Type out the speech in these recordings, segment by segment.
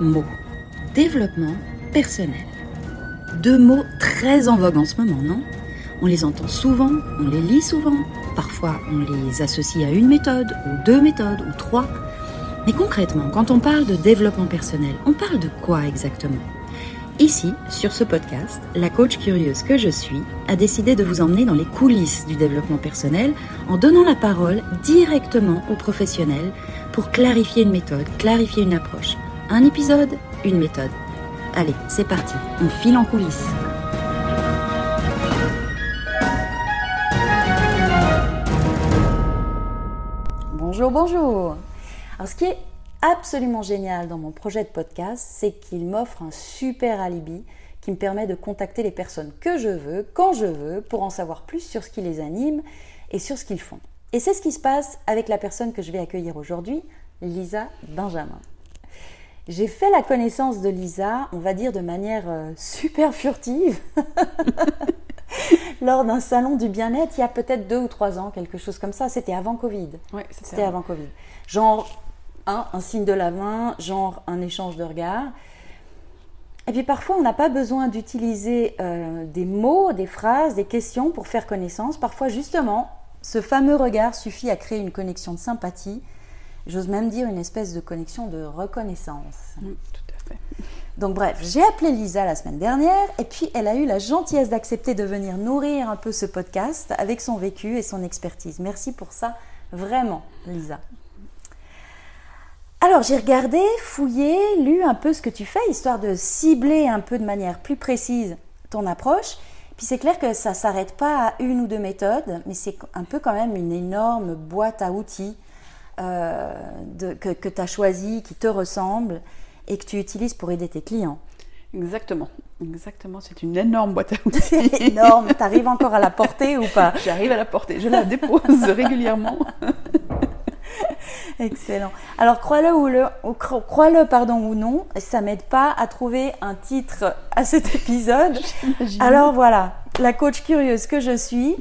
mots. Développement personnel. Deux mots très en vogue en ce moment, non? On les entend souvent, on les lit souvent, parfois on les associe à une méthode, ou deux méthodes, ou trois. Mais concrètement, quand on parle de développement personnel, on parle de quoi exactement? Ici, sur ce podcast, la coach curieuse que je suis a décidé de vous emmener dans les coulisses du développement personnel en donnant la parole directement aux professionnels pour clarifier une méthode, clarifier une approche. Un épisode, une méthode. Allez, c'est parti, on file en coulisses. Bonjour, bonjour. Alors ce qui est absolument génial dans mon projet de podcast, c'est qu'il m'offre un super alibi qui me permet de contacter les personnes que je veux, quand je veux, pour en savoir plus sur ce qui les anime et sur ce qu'ils font. Et c'est ce qui se passe avec la personne que je vais accueillir aujourd'hui, Lisa Benjamin. J'ai fait la connaissance de Lisa, on va dire de manière euh, super furtive, lors d'un salon du bien-être il y a peut-être deux ou trois ans, quelque chose comme ça. C'était avant Covid. Oui, c'était avant Covid. Genre un, signe de la main, genre un échange de regards. Et puis parfois, on n'a pas besoin d'utiliser euh, des mots, des phrases, des questions pour faire connaissance. Parfois, justement, ce fameux regard suffit à créer une connexion de sympathie. J'ose même dire une espèce de connexion de reconnaissance. tout à fait. Donc bref, j'ai appelé Lisa la semaine dernière et puis elle a eu la gentillesse d'accepter de venir nourrir un peu ce podcast avec son vécu et son expertise. Merci pour ça, vraiment, Lisa. Alors j'ai regardé, fouillé, lu un peu ce que tu fais, histoire de cibler un peu de manière plus précise ton approche. Puis c'est clair que ça ne s'arrête pas à une ou deux méthodes, mais c'est un peu quand même une énorme boîte à outils euh, que, tu as choisi, qui te ressemble et que tu utilises pour aider tes clients. Exactement, exactement. C'est une énorme boîte à outils. énorme. Tu arrives encore à la porter ou pas? J'arrive à la porter. Je la dépose régulièrement. Excellent. Alors crois-le ou le, crois-le pardon ou non, ça m'aide pas à trouver un titre à cet épisode. Alors voilà, la coach curieuse que je suis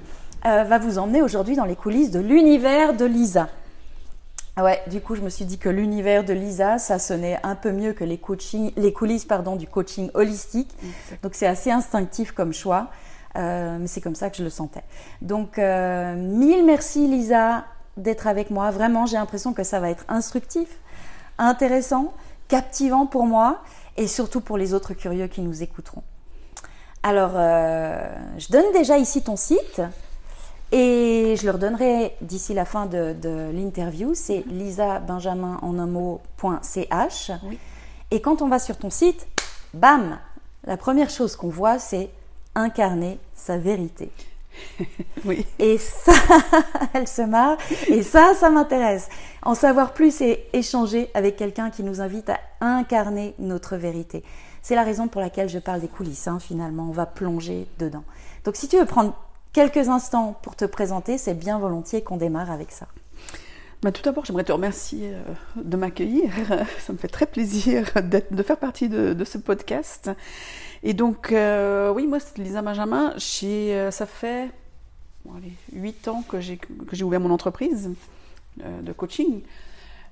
euh, va vous emmener aujourd'hui dans les coulisses de l'univers de Lisa. Ouais, du coup, je me suis dit que l'univers de Lisa, ça sonnait un peu mieux que les, coaching, les coulisses pardon, du coaching holistique. Donc, c'est assez instinctif comme choix, euh, mais c'est comme ça que je le sentais. Donc, euh, mille merci Lisa d'être avec moi. Vraiment, j'ai l'impression que ça va être instructif, intéressant, captivant pour moi et surtout pour les autres curieux qui nous écouteront. Alors, euh, je donne déjà ici ton site et je leur donnerai d'ici la fin de, l'interview. C'est lisabenjamin en un mot.ch. Et quand on va sur ton site, bam, la première chose qu'on voit, c'est incarner sa vérité. oui. Et ça, elle se marre. Et ça, ça m'intéresse. En savoir plus et échanger avec quelqu'un qui nous invite à incarner notre vérité. C'est la raison pour laquelle je parle des coulisses, hein, finalement. On va plonger dedans. Donc si tu veux prendre quelques instants pour te présenter, c'est bien volontiers qu'on démarre avec ça. Bah, tout d'abord, j'aimerais te remercier euh, de m'accueillir. Ça me fait très plaisir de faire partie de, ce podcast. Et donc, euh, oui, moi, c'est Lisa Benjamin. Euh, ça fait huit 8 ans que j'ai ouvert mon entreprise de coaching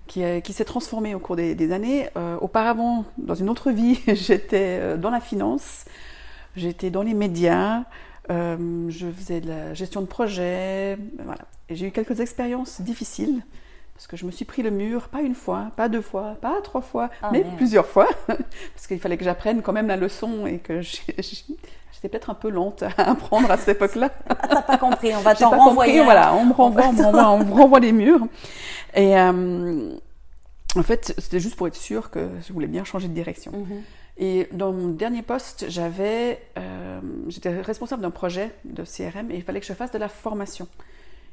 qui, qui s'est transformée au cours des, années. auparavant, dans une autre vie, j'étais dans la finance, j'étais dans les médias, je faisais de la gestion de projet. Voilà. J'ai eu quelques expériences difficiles parce que je me suis pris le mur, pas une fois, pas deux fois, pas trois fois, ah, mais plusieurs fois, parce qu'il fallait que j'apprenne quand même la leçon et que j'étais peut-être un peu lente à apprendre à cette époque-là. Ah, t'as pas compris, on va t'en renvoyer. voilà, on me renvoie, on, me renvoie les murs. Et euh, en fait, c'était juste pour être sûr que je voulais bien changer de direction. Mhm. Et dans mon dernier poste, j'avais, euh, j'étais responsable d'un projet de CRM et il fallait que je fasse de la formation.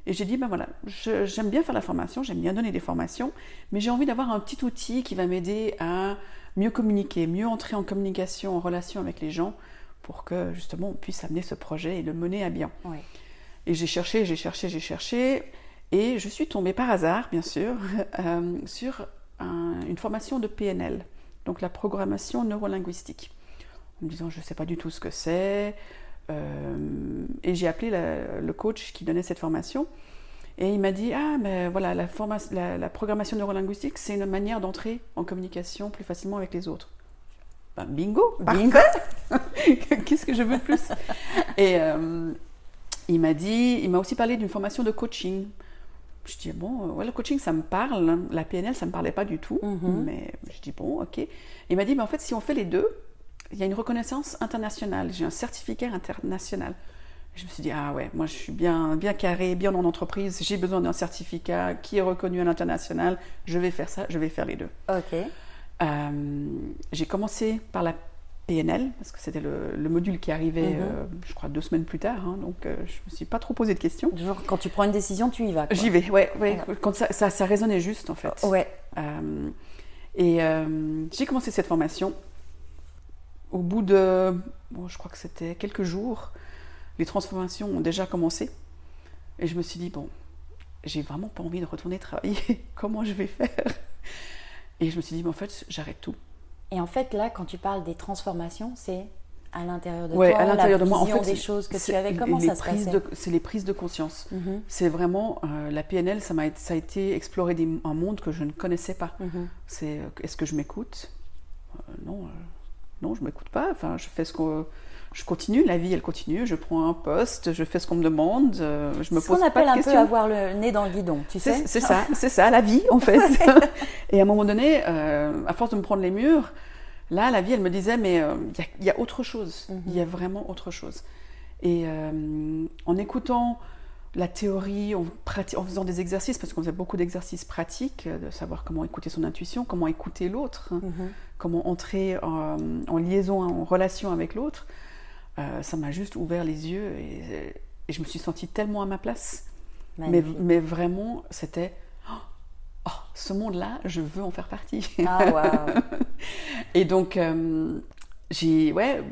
Et j'ai dit, ben voilà, j'aime bien faire la formation, j'aime bien donner des formations, mais j'ai envie d'avoir un petit outil qui va m'aider à mieux communiquer, mieux entrer en communication, en relation avec les gens, pour que justement on puisse amener ce projet et le mener à bien. Et j'ai cherché, j'ai cherché, j'ai cherché, et je suis tombée par hasard, bien sûr, euh, sur une formation de PNL, donc la programmation neurolinguistique, en me disant, je ne sais pas du tout ce que c'est, euh, et j'ai appelé le coach qui donnait cette formation. Et il m'a dit Ah, mais voilà, la, la, la programmation neurolinguistique, c'est une manière d'entrer en communication plus facilement avec les autres. Ben, bingo Bingo Qu'est-ce que je veux de plus? Et euh, il m'a dit, il m'a aussi parlé d'une formation de coaching. Je dis, bon, ouais, le coaching, ça me parle. La PNL, ça ne me parlait pas du tout. Mhm. Mais je dis, bon, ok. Il m'a dit, mais en fait, si on fait les deux, il y a une reconnaissance internationale. J'ai un certificat international. Je me suis dit, ah ouais, moi je suis bien, bien carré, bien en entreprise, j'ai besoin d'un certificat qui est reconnu à l'international, je vais faire ça, je vais faire les deux. Ok. Euh, j'ai commencé par la PNL, parce que c'était le, le module qui arrivait, Mhm. euh, je crois, deux semaines plus tard, hein, donc euh, je me suis pas trop posé de questions. Toujours, quand tu prends une décision, tu y vas. J'y vais, ouais, ouais, Voilà. quand ça, ça, ça résonnait juste en fait. Ouais. Euh, et j'ai commencé cette formation. Au bout de, bon, je crois que c'était quelques jours, les transformations ont déjà commencé. Et je me suis dit, bon, j'ai vraiment pas envie de retourner travailler. Comment je vais faire? Et je me suis dit, mais en fait, j'arrête tout. Et en fait, là, quand tu parles des transformations, c'est à l'intérieur de Ouais, toi, à l'intérieur de moi. En fait, des choses que tu avais. Comment ça se passait C'est les prises de conscience. Mhm, C'est vraiment euh, la PNL, ça, m'a ça a été explorer des- un monde que je ne connaissais pas. mhm. C'est euh, est-ce que je m'écoute? Euh, Non, euh, non, je m'écoute pas. Enfin, je fais ce que je continue. La vie, elle continue. Je prends un poste, je fais ce qu'on me demande. euh, je me Ce pose qu'on pas appelle de un peu questions. avoir le nez dans le guidon, tu sais C'est ça, c'est ça, la vie en fait. Et à un moment donné, euh, à force de me prendre les murs, là, la vie, elle me disait, mais euh, il y a- il y, a autre chose. Mhm. Il y a vraiment autre chose. Et en écoutant la théorie, en, faisant des exercices, parce qu'on faisait beaucoup d'exercices pratiques, de savoir comment écouter son intuition, comment écouter l'autre, Mhm. comment entrer en, en liaison, en relation avec l'autre, euh, ça m'a juste ouvert les yeux et, et je me suis sentie tellement à ma place. Mais, vraiment, c'était oh, oh, ce monde-là, je veux en faire partie. Ah, waouh Et donc, euh, j'ai, ouais,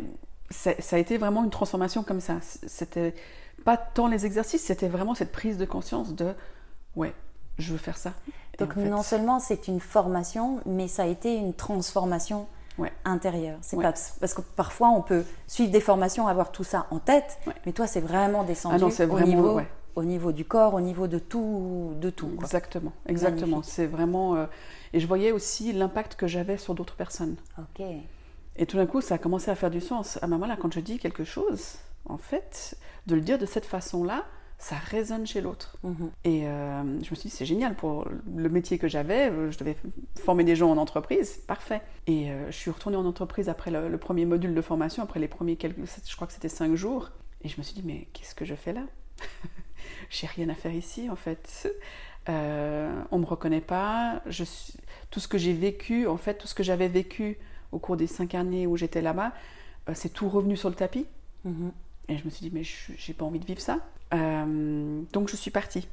ça, ça a été vraiment une transformation comme ça. C'était pas tant les exercices, c'était vraiment cette prise de conscience de, ouais, je veux faire ça. Donc en fait, non seulement c'est une formation, mais ça a été une transformation Ouais. intérieure. C'est Ouais. pas parce que parfois on peut suivre des formations, avoir tout ça en tête, Ouais. mais toi c'est vraiment descendu Ah non, au niveau, ouais. au niveau du corps, au niveau de tout, de tout. quoi. Exactement, exactement. C'est vraiment. euh, et je voyais aussi l'impact que j'avais sur d'autres personnes. Ok. Et tout d'un coup, ça a commencé à faire du sens. À un moment là, quand je dis quelque chose, en fait, de le dire de cette façon-là, ça résonne chez l'autre. Mhm. Et euh, je me suis dit, c'est génial pour le métier que j'avais. euh, Je devais former des gens en entreprise, parfait. Et euh, je suis retournée en entreprise après le, le premier module de formation, après les premiers quelques, je crois que c'était cinq jours. Et je me suis dit, mais qu'est-ce que je fais là? J'ai rien à faire ici, en fait. Euh, on me reconnaît pas. Je suis... Tout ce que j'ai vécu, en fait, tout ce que j'avais vécu au cours des cinq années où j'étais là-bas, c'est tout revenu sur le tapis. Mhm. Et je me suis dit, mais je- j'ai pas envie de vivre ça. Euh, donc je suis partie.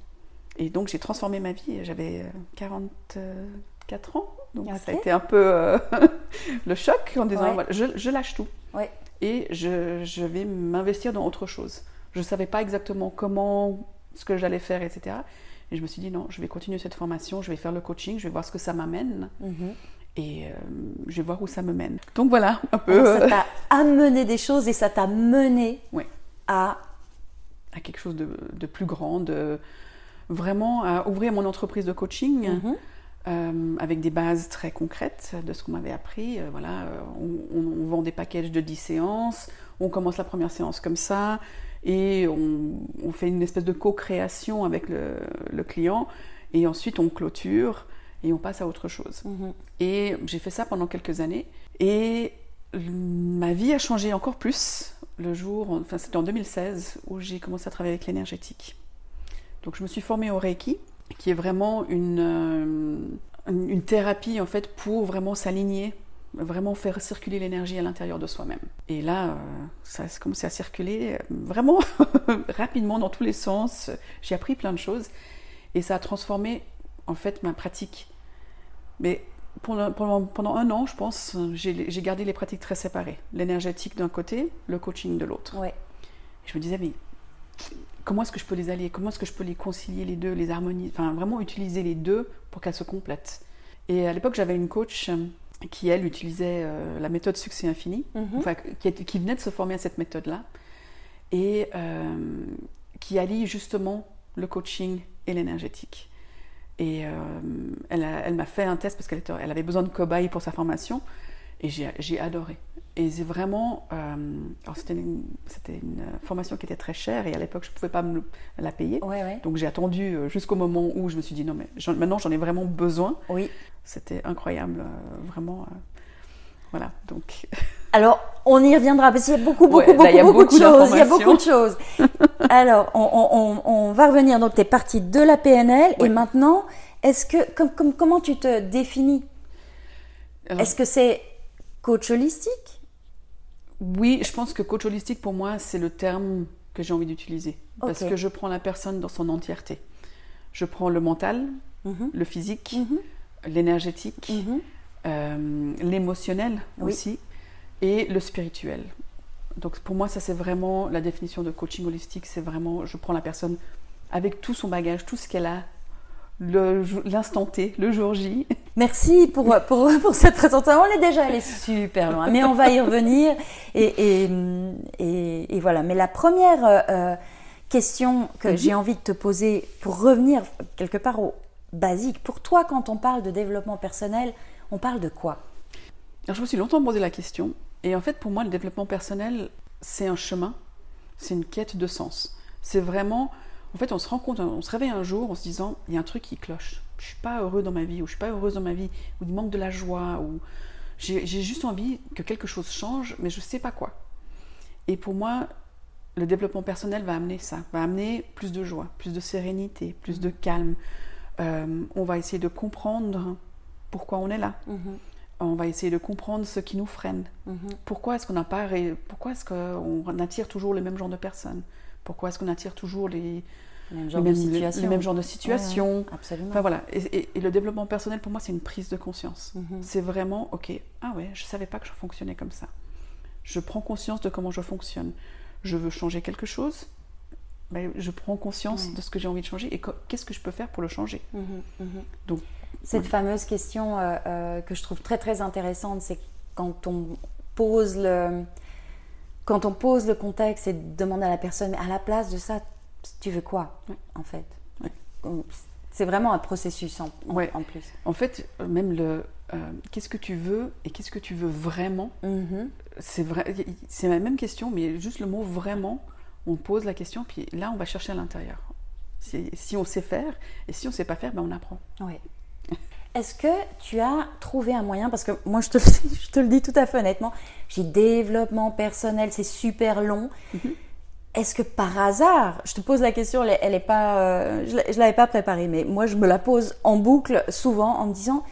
Et donc j'ai transformé ma vie. J'avais euh, 44 ans. Donc ça a été un peu euh, le choc en disant, Ouais. voilà, je, je lâche tout. Ouais. Et je, je vais m'investir dans autre chose. Je ne savais pas exactement comment, ce que j'allais faire, etc. Et je me suis dit, non, je vais continuer cette formation, je vais faire le coaching, je vais voir ce que ça m'amène. Mhm. Et euh, je vais voir où ça me mène. Donc voilà, un peu Alors, ça euh, t'a amené des choses et ça t'a mené à à quelque chose de, de plus grand, de vraiment à ouvrir mon entreprise de coaching Mhm. euh, avec des bases très concrètes de ce qu'on m'avait appris. Euh, voilà, euh, on, vend des packages de 10 séances, on commence la première séance comme ça, et on, on fait une espèce de co-création avec le, le client, et ensuite on clôture et on passe à autre chose. Mhm. Et j'ai fait ça pendant quelques années. Et ma vie a changé encore plus le jour, enfin c'était en 2016, où j'ai commencé à travailler avec l'énergétique. Donc je me suis formée au Reiki, qui est vraiment une, euh, une, thérapie en fait pour vraiment s'aligner, vraiment faire circuler l'énergie à l'intérieur de soi-même. Et là, euh, ça a commencé à circuler euh, vraiment rapidement dans tous les sens. J'ai appris plein de choses et ça a transformé en fait ma pratique. Mais pendant, pendant, pendant un an, je pense, j'ai gardé les pratiques très séparées. L'énergétique d'un côté, le coaching de l'autre. Ouais. Je me disais, mais comment est-ce que je peux les allier? Comment est-ce que je peux les concilier les deux, les harmoniser Enfin, vraiment utiliser les deux pour qu'elles se complètent? Et à l'époque, j'avais une coach euh, qui, elle, utilisait euh, la méthode succès infini, Mhm. enfin, qui, était- qui venait de se former à cette méthode-là, et euh, qui allie justement le coaching et l'énergétique. Et euh, elle, m'a fait un test parce qu'elle elle avait besoin de cobayes pour sa formation. Et j'ai adoré. Et c'est vraiment. euh, alors, c'était une, formation qui était très chère et à l'époque, je ne pouvais pas me la payer. Ouais, ouais. Donc, j'ai attendu euh, jusqu'au moment où je me suis dit non, mais maintenant, j'en ai vraiment besoin. Oui. C'était incroyable, euh, vraiment. Voilà. Donc, Alors, on y reviendra parce qu'il y a beaucoup, beaucoup, Ouais, là, beaucoup, beaucoup, de choses. Il y a beaucoup de choses. Alors, on, on- on- on va revenir. Donc, tu es partie de la PNL et maintenant, est-ce que, comme, comme- comment tu te définis? Euh, Est-ce que c'est coach holistique? Oui, je pense que coach holistique, pour moi, c'est le terme que j'ai envie d'utiliser. Parce que je prends la personne dans son entièreté. Je prends le mental, Mhm. le physique, Mhm. l'énergétique, Mhm. Euh, l'émotionnel Oui. aussi, et le spirituel. Donc pour moi, ça c'est vraiment la définition de coaching holistique. C'est vraiment, je prends la personne avec tout son bagage, tout ce qu'elle a, l'instant T, le jour J. Merci pour, pour, pour cette présentation. On est déjà allé super loin, mais on va y revenir. Et, et, et- et voilà. Mais la première euh, euh, question que Mhm. j'ai envie de te poser pour revenir quelque part au basique, pour toi, quand on parle de développement personnel, on parle de quoi? Alors, je me suis longtemps posé la question. Et en fait, pour moi, le développement personnel, c'est un chemin, c'est une quête de sens. C'est vraiment, en fait, on se rend compte, on se réveille un jour en se disant, il y a un truc qui cloche. Je suis pas heureux dans ma vie, ou je suis pas heureuse dans ma vie, ou il manque de la joie, ou j'ai juste envie que quelque chose change, mais je sais pas quoi. Et pour moi, le développement personnel va amener ça, va amener plus de joie, plus de sérénité, plus de calme. Euh, on va essayer de comprendre pourquoi on est là. On va essayer de comprendre ce qui nous freine. Pourquoi est-ce qu'on n'a pas, ré- pourquoi est-ce qu'on attire toujours les mêmes genres de personnes? Pourquoi est-ce qu'on attire toujours les, Même les genre mêmes, de situation. les mêmes genres de situations? Ouais, absolument. Enfin voilà. Et, et- et le développement personnel pour moi c'est une prise de conscience. Mhm. C'est vraiment ok. Ah ouais, je savais pas que je fonctionnais comme ça. Je prends conscience de comment je fonctionne. Je veux changer quelque chose. Ben, je prends conscience Ouais. de ce que j'ai envie de changer et qu'est-ce que je peux faire pour le changer. Mhm, mhm. Donc, Cette fameuse question euh, euh, que je trouve très très intéressante, c'est quand on pose le quand on pose le contexte et demande à la personne, mais à la place de ça, tu veux quoi en fait? C'est vraiment un processus en, en- Ouais. en plus. En fait, même le euh, qu'est-ce que tu veux et qu'est-ce que tu veux vraiment, c'est vrai, c'est la même question, mais juste le mot vraiment, on pose la question, puis là on va chercher à l'intérieur. Si, on sait faire et si on sait pas faire, ben on apprend. Ouais. Est-ce que tu as trouvé un moyen, parce que moi je te, le- je te le dis tout à fait honnêtement, j'ai développement personnel, c'est super long. Mhm. Est-ce que par hasard, je te pose la question, elle, est- elle est pas, euh, je ne l'avais pas préparée, mais moi je me la pose en boucle souvent en me disant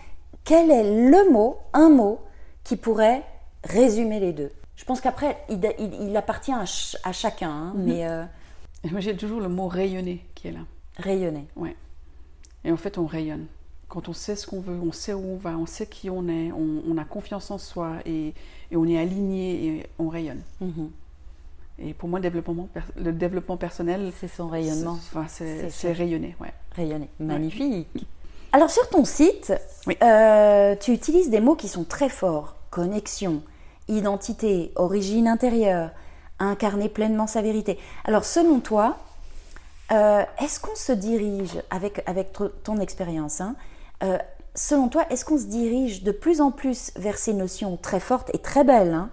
quel est le mot, un mot qui pourrait résumer les deux? Je pense qu'après il, il- il appartient à, ch- à chacun, hein, Mhm. mais euh, moi j'ai toujours le mot rayonner qui est là. rayonner. Et en fait on rayonne. Quand on sait ce qu'on veut, on sait où on va, on sait qui on est, on, on a confiance en soi et, et on est aligné et on rayonne. Mhm. Et pour moi le développement, per- le développement personnel, C'est son rayonnement. c'est- enfin, rayonner. Ouais. Rayonner. Magnifique. Alors sur ton site, Oui. euh, tu utilises des mots qui sont très forts. Connexion, identité, origine intérieure, incarner pleinement sa vérité. Alors selon toi, euh, est-ce qu'on se dirige, avec, avec ton expérience, hein, euh, selon toi, est-ce qu'on se dirige de plus en plus vers ces notions très fortes et très belles, hein,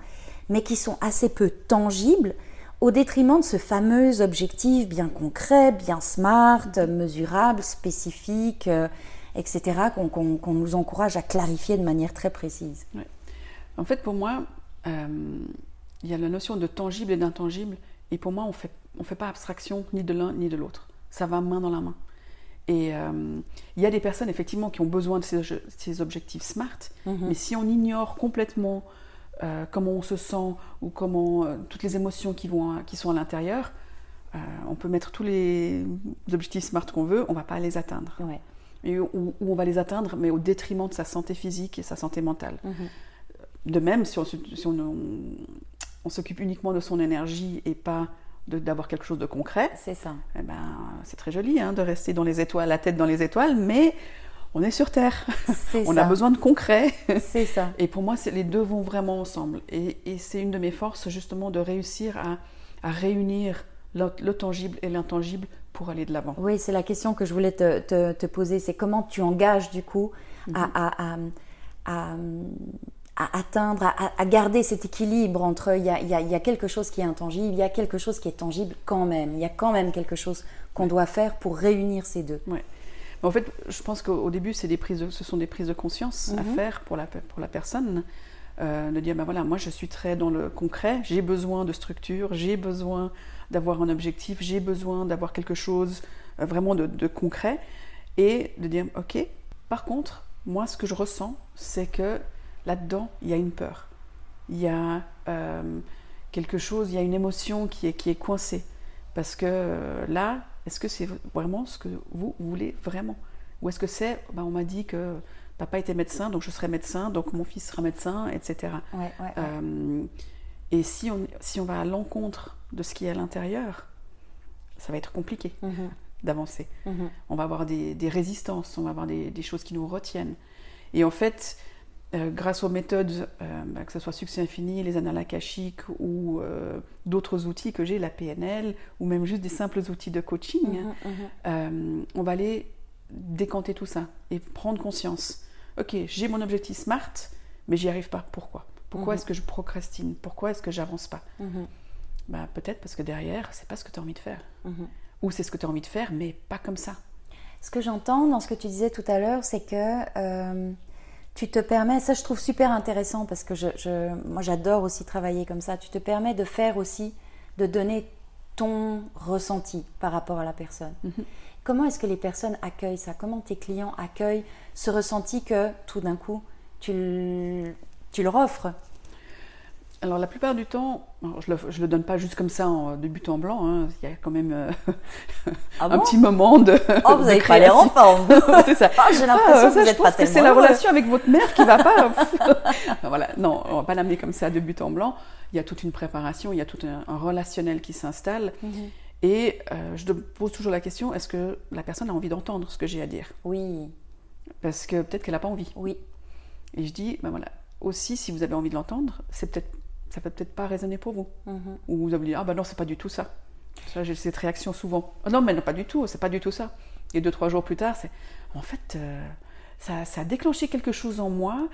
mais qui sont assez peu tangibles, au détriment de ce fameux objectif bien concret, bien smart, mesurable, spécifique, euh, etc., qu'on qu'on- qu'on nous encourage à clarifier de manière très précise? En fait, pour moi, il y a la notion de tangible et d'intangible. Et pour moi, on fait, on fait pas abstraction ni de l'un ni de l'autre. Ça va main dans la main. Et euh, il y a des personnes, effectivement, qui ont besoin de ces, ces objectifs smart. Mhm. Mais si on ignore complètement euh, comment on se sent ou comment euh, toutes les émotions qui, vont, à- qui sont à l'intérieur, euh, on peut mettre tous les objectifs smart qu'on veut, on va pas les atteindre. Ouais. Et, ou, ou on va les atteindre, mais au détriment de sa santé physique et sa santé mentale. Mhm. De même, si on, se- si on- on- on s'occupe uniquement de son énergie et pas d'avoir quelque chose de concret, C'est ça. eh ben, c'est très joli hein, de rester dans les étoiles, la tête dans les étoiles, mais on est sur Terre. On ça. a besoin de concret. C'est ça. Et pour moi, les deux vont vraiment ensemble. Et, et c'est une de mes forces, justement, de réussir à, à réunir le, tangible et l'intangible pour aller de l'avant. Oui, c'est la question que je voulais te, poser. C'est comment tu engages du coup à, mhm. atteindre, à, garder cet équilibre entre il y, a, quelque chose qui est intangible, il y a quelque chose qui est tangible quand même. Il y a quand même quelque chose qu'on doit faire pour réunir ces deux. Ouais. En fait, je pense qu'au début, c'est des prises ce sont des prises de conscience à mhm. faire pour la, pour la personne. Euh, de dire, ben voilà, moi je suis très dans le concret, j'ai besoin de structure, j'ai besoin d'avoir un objectif, j'ai besoin d'avoir quelque chose euh, vraiment de, concret, et de dire, ok, par contre, moi ce que je ressens, c'est que là-dedans, il y a une peur, il y a euh, quelque chose, il y a une émotion qui est, qui est coincée, parce que là, est-ce que c'est vraiment ce que vous voulez vraiment? Ou est-ce que c'est, ben, on m'a dit que papa était médecin, donc je serai médecin, donc mon fils sera médecin, etc. Euh, et si on, si on va à l'encontre de ce qui est à l'intérieur, ça va être compliqué mhm. d'avancer. Mhm. On va avoir des, résistances, on va avoir des, choses qui nous retiennent. Et en fait, euh, grâce aux méthodes, euh, bah, que ce soit Succès Infini, les annales akashiques ou d'autres outils que j'ai, la PNL, ou même juste des simples outils de coaching, mhm, on va aller décanter tout ça et prendre conscience. Ok, j'ai mon objectif SMART, mais j'y arrive pas. Pourquoi? Pourquoi mhm. est-ce que je procrastine? Pourquoi est-ce que j'avance pas? Mhm. bah, Peut-être parce que derrière, c'est pas ce que tu as envie de faire. Mhm. Ou c'est ce que tu as envie de faire, mais pas comme ça. Ce que j'entends dans ce que tu disais tout à l'heure, c'est que euh, tu te permets, ça je trouve super intéressant parce que je, moi j'adore aussi travailler comme ça, tu te permets de faire aussi, de donner ton ressenti par rapport à la personne. Comment est-ce que les personnes accueillent ça? Comment tes clients accueillent ce ressenti que tout d'un coup, tu, tu leur offres? Alors la plupart du temps, je ne le, le, donne pas juste comme ça en, de but en blanc, hein. il y a quand même euh, ah un petit moment de Oh, vous n'avez pas l'air en forme C'est ça. Oh, j'ai l'impression ah, que vous n'êtes pas tellement... c'est la relation avec votre mère qui va pas... voilà, non, on va pas l'amener comme ça de but en blanc. Il y a toute une préparation, il y a tout un, relationnel qui s'installe. Mhm. Et euh, je pose toujours la question, est-ce que la personne a envie d'entendre ce que j'ai à dire? Oui. Parce que peut-être qu'elle n'a pas envie. Oui. Et je dis, ben voilà, aussi si vous avez envie de l'entendre, c'est peut-être, ça peut peut-être pas résonner pour vous. Mhm. Ou vous allez dire, ah ben non, c'est pas du tout ça. Ça, j'ai cette réaction souvent. Oh non, mais non, pas du tout, c'est pas du tout ça. Et deux, trois jours plus tard, c'est, en fait, euh, ça, ça, a déclenché quelque chose en moi.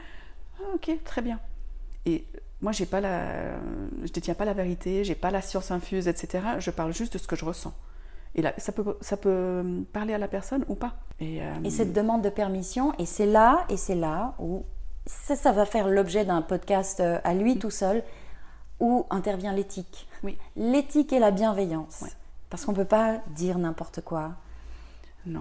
Ah, ok, très bien. Et moi, j'ai pas la, je détiens pas la vérité, j'ai pas la science infuse, etc. Je parle juste de ce que je ressens. Et là, ça peut, ça peut parler à la personne ou pas. Et, euh, et cette demande de permission, et c'est là, et c'est là où ça, ça va faire l'objet d'un podcast euh, à lui tout seul, où intervient l'éthique. Oui. L'éthique et la bienveillance. Parce qu'on ne peut pas dire n'importe quoi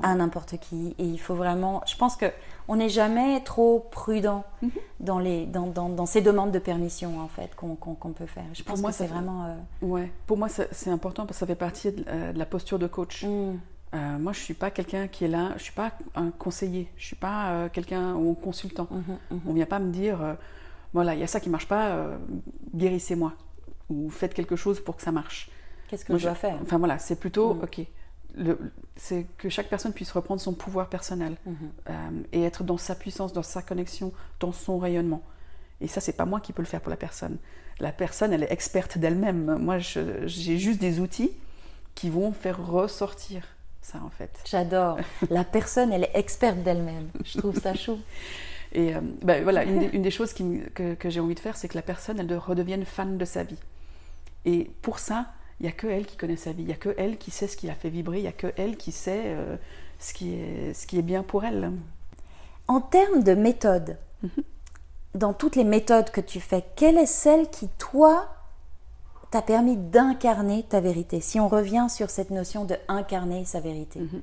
à n'importe qui. Et il faut vraiment. Je pense que on n'est jamais trop prudent mhm. dans, les, dans, dans, ces demandes de permission en fait qu'on peut faire. Je pense moi, que c'est vraiment. Euh, ouais. Pour moi, c'est important parce que ça fait partie de, euh, la posture de coach. Mm. Euh, moi, je suis pas quelqu'un qui est là. Je suis pas un conseiller. Je suis pas quelqu'un ou un consultant. On mhm, mhm. On vient pas me dire voilà, il y a ça qui marche pas. guérissez-moi ou faites quelque chose pour que ça marche. Qu'est-ce que je dois faire Enfin voilà, c'est plutôt mm. ok c'est que chaque personne puisse reprendre son pouvoir personnel mhm. euh, et être dans sa puissance, dans sa connexion, dans son rayonnement. Et ça, c'est pas moi qui peux le faire pour la personne. La personne, elle est experte d'elle-même. Moi, j'ai juste des outils qui vont faire ressortir ça, en fait. J'adore. la personne, elle est experte d'elle-même. Je trouve ça chou. Et euh, ben, voilà, une des, choses que, que j'ai envie de faire, c'est que la personne, elle redevienne fan de sa vie. Et pour ça, il n'y a que elle qui connaît sa vie, il n'y a que elle qui sait ce qui la fait vibrer, il n'y a que elle qui sait euh, ce, qui est, ce qui est bien pour elle. En termes de méthode, mhm. dans toutes les méthodes que tu fais, quelle est celle qui, toi, t'a permis d'incarner ta vérité? Si on revient sur cette notion de incarner sa vérité. Mhm.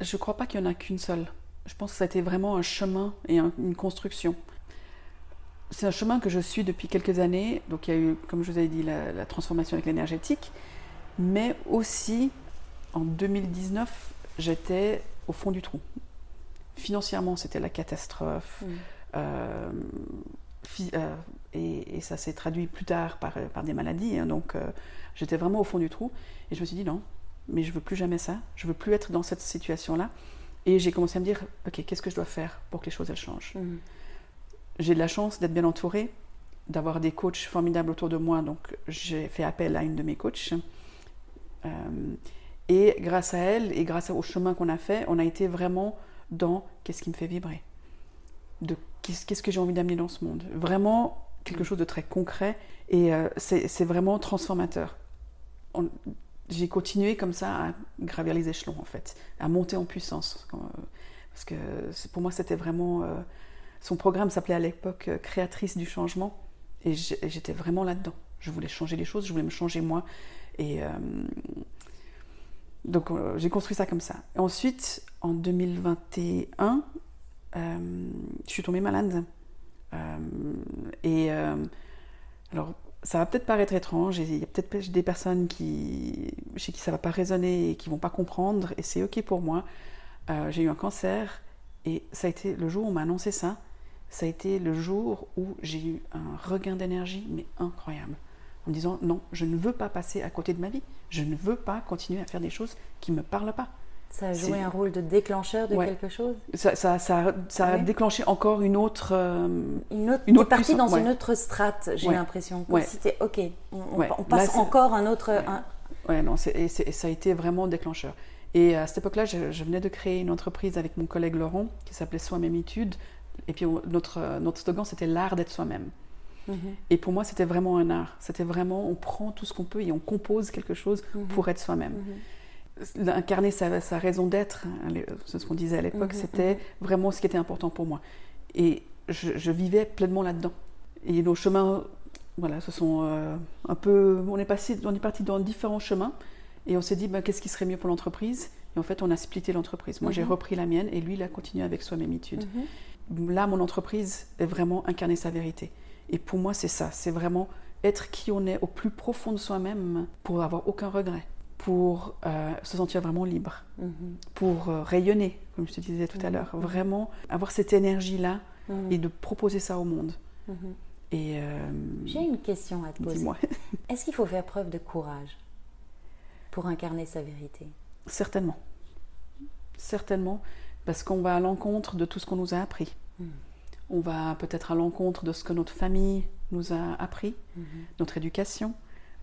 Je ne crois pas qu'il n'y en a qu'une seule. Je pense que ça a été vraiment un chemin et une construction c'est un chemin que je suis depuis quelques années. Donc il y a eu, comme je vous avais dit, la, transformation avec l'énergétique. Mais aussi, en 2019, j'étais au fond du trou. Financièrement, c'était la catastrophe. Mm. Euh, euh, et, ça s'est traduit plus tard par, par des maladies. Hein. donc euh, j'étais vraiment au fond du trou. Et je me suis dit non, mais je veux plus jamais ça. Je veux plus être dans cette situation-là. Et j'ai commencé à me dire, ok, qu'est-ce que je dois faire pour que les choses elles changent? Mm j'ai de la chance d'être bien entourée, d'avoir des coachs formidables autour de moi. Donc, j'ai fait appel à une de mes coachs et grâce à elle et grâce au chemin qu'on a fait, on a été vraiment dans qu'est-ce qui me fait vibrer, de qu'est-ce que j'ai envie d'amener dans ce monde? Vraiment quelque chose de très concret et c'est vraiment transformateur. J'ai continué comme ça à gravir les échelons en fait, à monter en puissance. Parce que pour moi c'était vraiment son programme s'appelait à l'époque euh, Créatrice du changement. Et j'étais vraiment là-dedans. Je voulais changer les choses, je voulais me changer moi. Et euh, donc euh, j'ai construit ça comme ça. Ensuite, en 2021, je suis tombée malade. et alors, ça va peut-être paraître étrange. Il y a peut-être des personnes qui, chez qui ça va pas résonner et qui vont pas comprendre. Et c'est ok pour moi. j'ai eu un cancer. Et ça a été le jour où on m'a annoncé ça ça a été le jour où j'ai eu un regain d'énergie, mais incroyable. En me disant, non, je ne veux pas passer à côté de ma vie. Je ne veux pas continuer à faire des choses qui ne me parlent pas. Ça a joué un rôle de déclencheur de quelque chose Ça, ça, ça, ça a déclenché encore une autre. Euh, une autre, une autre partie dans une autre strate, j'ai l'impression. Comme si c'était OK, on, passe encore un autre. Ouais, non, et, ça a été vraiment déclencheur. Et à cette époque-là, je, je, venais de créer une entreprise avec mon collègue Laurent qui s'appelait Soi-même étude. Et puis notre, notre slogan, c'était l'art d'être soi-même. Mhm. Et pour moi, c'était vraiment un art. C'était vraiment, on prend tout ce qu'on peut et on compose quelque chose mhm. pour être soi-même. Mhm. Incarner sa, sa raison d'être, hein, c'est ce qu'on disait à l'époque, c'était vraiment ce qui était important pour moi. Et je, vivais pleinement là-dedans. Et nos chemins, voilà, ce sont euh, un peu. On est, passé, on est parti dans différents chemins et on s'est dit, ben, qu'est-ce qui serait mieux pour l'entreprise? Et en fait, on a splitté l'entreprise. Moi, j'ai repris la mienne et lui, il a continué avec soi-même étude là, mon entreprise est vraiment incarner sa vérité. Et pour moi, c'est ça. C'est vraiment être qui on est au plus profond de soi-même pour avoir aucun regret, pour euh, se sentir vraiment libre, mhm. pour euh, rayonner, comme je te disais tout à mhm. l'heure. Vraiment avoir cette énergie-là mhm. et de proposer ça au monde. Et euh, J'ai une question à te poser. Est-ce qu'il faut faire preuve de courage pour incarner sa vérité? Certainement. Certainement parce qu'on va à l'encontre de tout ce qu'on nous a appris. On va peut-être à l'encontre de ce que notre famille nous a appris, notre éducation,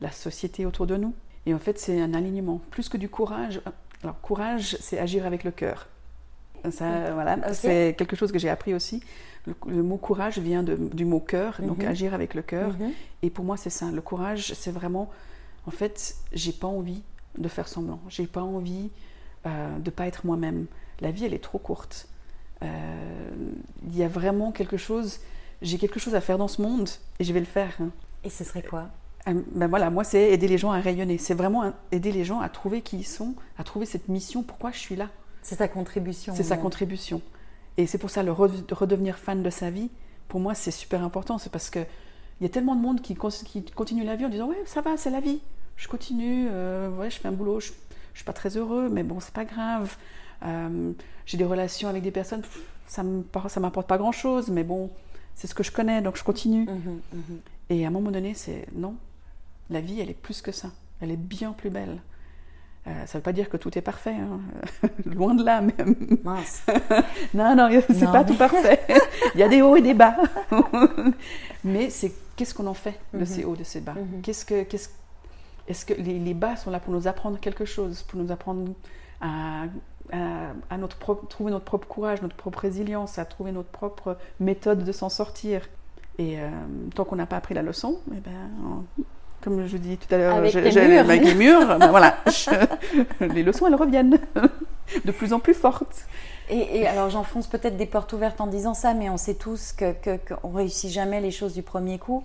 la société autour de nous. Et en fait, c'est un alignement. Plus que du courage, alors courage, c'est agir avec le cœur. Ça, hmm. voilà, c'est quelque chose que j'ai appris aussi. Le, mot courage vient du mot cœur, donc agir avec le cœur. Et pour moi, c'est ça. Le courage, c'est vraiment, en fait, j'ai pas envie de faire semblant. J'ai pas envie euh, de pas être moi-même la vie, elle est trop courte. Euh, il y a vraiment quelque chose, j'ai quelque chose à faire dans ce monde et je vais le faire. Hein. Et ce serait quoi? Ben voilà, moi c'est aider les gens à rayonner. C'est vraiment aider les gens à trouver qui ils sont, à trouver cette mission, pourquoi je suis là. C'est sa contribution. C'est sa contribution. Et c'est pour ça le redevenir fan de sa vie, pour moi c'est super important. C'est parce que il y a tellement de monde qui, qui, continue la vie en disant ouais ça va, c'est la vie. Je continue, euh, ouais, je fais un boulot, je, je suis pas très heureux, mais bon c'est pas grave. Euh, j'ai des relations avec des personnes, ça ne m'apporte pas grand-chose, mais bon, c'est ce que je connais, donc je continue. Mhm, mhm. Et à un moment donné, c'est non, la vie, elle est plus que ça. Elle est bien plus belle. Euh, ça ne veut pas dire que tout est parfait, hein. loin de là même. Mince. non, non, c'est pas tout parfait. Il y a des hauts et des bas. mais c'est qu'est-ce qu'on en fait de mhm. ces hauts, de ces bas? Qu'est-ce que, qu'est-ce, est-ce que les, les, bas sont là pour nous apprendre quelque chose, pour nous apprendre à à, notre trouver notre propre courage, notre propre résilience, à trouver notre propre méthode de s'en sortir? Et euh, tant qu'on n'a pas appris la leçon, eh ben, comme je dis tout à l'heure, avec, les murs, ben voilà, les leçons elles reviennent de plus en plus fortes. Et, alors j'enfonce peut-être des portes ouvertes en disant ça, mais on sait tous qu'on que, réussit jamais les choses du premier coup.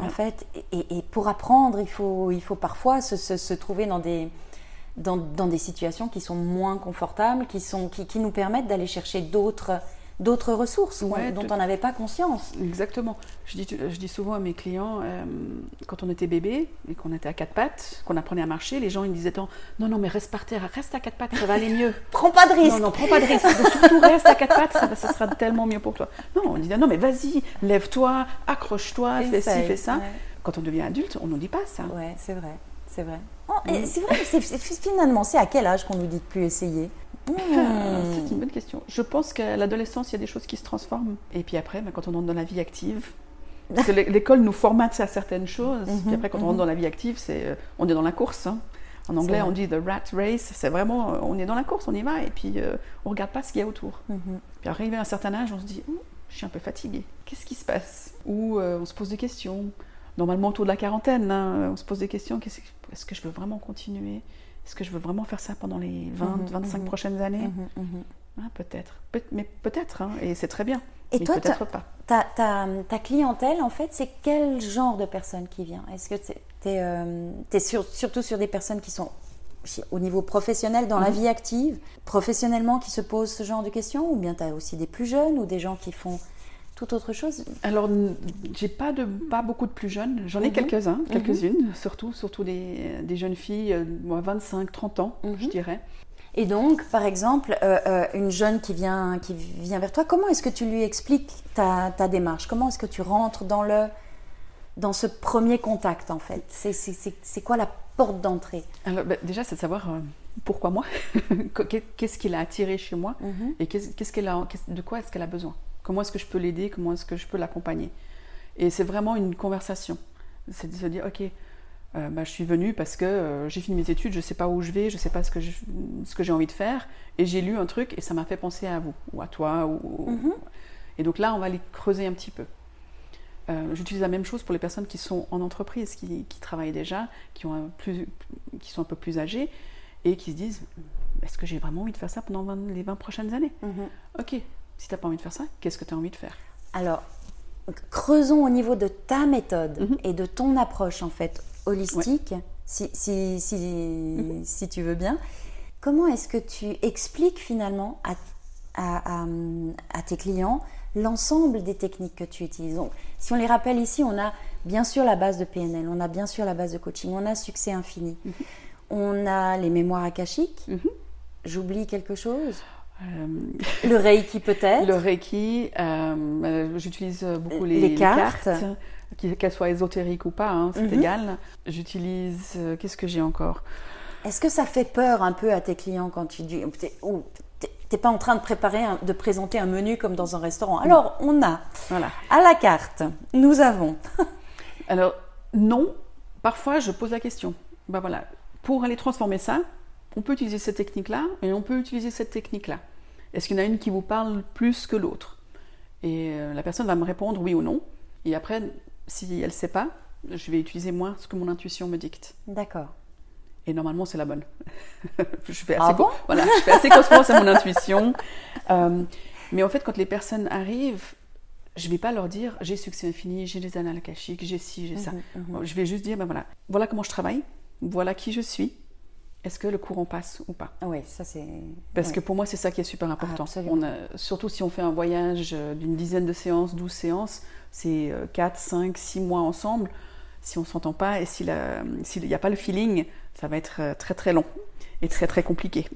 En fait, et, pour apprendre, il faut, il faut parfois se, se trouver dans des, dans, des situations qui sont moins confortables, qui, sont, qui, qui nous permettent d'aller chercher d'autres d'autres ressources dont on n'avait pas conscience. Exactement. Je dis, je dis souvent à mes clients, euh, quand on était bébé et qu'on était à quatre pattes, qu'on apprenait à marcher, les gens ils disaient non, non, mais reste par terre, reste à quatre pattes, ça va aller mieux. prends pas de risque. Non, non, prends pas de risque. surtout reste à quatre pattes, ça, sera tellement mieux pour toi. Non, on disait non, mais vas-y, lève-toi, accroche-toi, fais ci, fais ça. Quand on devient adulte, on nous dit pas ça. Ouais, c'est vrai, c'est vrai. Oh, c'est vrai, finalement, c'est à quel âge qu'on nous dit de plus essayer? Hmm. C'est une bonne question. Je pense qu'à l'adolescence, il y a des choses qui se transforment. Et puis après, ben, quand on entre dans la vie active, parce que l'école nous formate à certaines choses. Et mhm, après, quand on rentre dans la vie active, c'est, euh, on est dans la course. Hein. En anglais, on dit the rat race. C'est vraiment, euh, on est dans la course, on y va, et puis euh, on regarde pas ce qu'il y a autour. Mhm. Puis arrivé à un certain âge, on se dit, je suis un peu fatigué. Qu'est-ce qui se passe? Ou euh, on se pose des questions. Normalement, autour de la quarantaine, hein, on se pose des questions. Qu'est-ce Est-ce que je veux vraiment continuer? Est-ce que je veux vraiment faire ça pendant les 20, Mhm, 25 mhm. prochaines années? Mhm, mhm. Ah, Peut-être. Peut- mais peut-être, hein, et c'est très bien. Et mais toi, peut-être pas. Ta, ta, ta clientèle, en fait, c'est quel genre de personne qui vient? Est-ce que tu es, surtout sur des personnes qui sont au niveau professionnel, dans la Mhm. vie active, professionnellement, qui se posent ce genre de questions? Ou bien tu as aussi des plus jeunes ou des gens qui font tout autre chose Alors, j'ai pas de pas beaucoup de plus jeunes. J'en ai Mhm. quelques-uns, quelques-unes, surtout, surtout des, des jeunes filles, euh, moi, 25, 30 ans, Mhm. je dirais. Et donc, par exemple, euh, euh, une jeune qui vient, qui vient vers toi, comment est-ce que tu lui expliques ta, ta démarche? Comment est-ce que tu rentres dans, le, dans ce premier contact, en fait? C'est- quoi la porte d'entrée? Alors, bah, déjà, c'est de savoir euh, pourquoi moi, Qu'est- qu'est-ce qui l'a attiré chez moi, Mhm. et qu'est-ce qu'est-ce qu'elle a, qu'est-ce- de quoi est-ce qu'elle a besoin? Comment est-ce que je peux l'aider? Comment est-ce que je peux l'accompagner? Et c'est vraiment une conversation. C'est de se dire, ok, euh, bah, je suis venue parce que euh, j'ai fini mes études, je ne sais pas où je vais, je ne sais pas ce que je- ce que j'ai envie de faire, et j'ai lu un truc et ça m'a fait penser à vous, ou à toi. Ou... Mhm. Et donc là, on va aller creuser un petit peu. Euh, J'utilise la même chose pour les personnes qui sont en entreprise, qui, qui travaillent déjà, qui, ont un plus, qui sont un peu plus âgées et qui se disent est-ce que j'ai vraiment envie de faire ça pendant 20 les 20 prochaines années? Mhm. Ok, si tu n'as pas envie de faire ça, qu'est-ce que tu as envie de faire? Alors, creusons au niveau de ta méthode Mhm. et de ton approche en fait holistique, si, si, si, Mhm. si tu veux bien. Comment est-ce que tu expliques finalement à, à, à- à tes clients l'ensemble des techniques que tu utilises? Donc, si on les rappelle ici, on a bien sûr la base de PNL, on a bien sûr la base de coaching, on a succès infini, on a les mémoires akashiques. Mhm. J'oublie quelque chose? Euh, Le Reiki peut-être Le Reiki, euh, euh, j'utilise beaucoup les, cartes. qu'elles soient ésotériques ou pas, hein, c'est Mhm. égal. J'utilise, euh, qu'est-ce que j'ai encore? Est-ce que ça fait peur un peu à tes clients quand tu dis oh, t'es- t'es pas en train de préparer, un- de présenter un menu comme dans un restaurant? Alors on a Voilà. à la carte, nous avons Alors, non, parfois je pose la question. Ben voilà, pour aller transformer ça, on peut utiliser cette technique-là et on peut utiliser cette technique-là. Est-ce qu'il y en a une qui vous parle plus que l'autre? Et euh, la personne va me répondre oui ou non. Et après, si elle ne sait pas, je vais utiliser moi ce que mon intuition me dicte. D'accord. Et normalement, c'est la bonne. je, fais Ah assez bon? co- voilà, je fais assez confiance à mon intuition. Euh, mais en fait, quand les personnes arrivent, je ne vais pas leur dire j'ai succès infini, j'ai les annales akashiques, j'ai ci, j'ai ça. Mhm, mhm. Je vais juste dire ben voilà, voilà comment je travaille, voilà qui je suis. Est-ce que le courant passe ou pas? Oui, ça c'est. Parce que pour moi, c'est ça qui est super important. On a- surtout si on fait un voyage euh, d'une dizaine de séances, 12 séances, c'est 4, 5, 6 mois ensemble. Si on ne s'entend pas et s'il n'y a pas le feeling, ça va être euh, très très long et très très compliqué.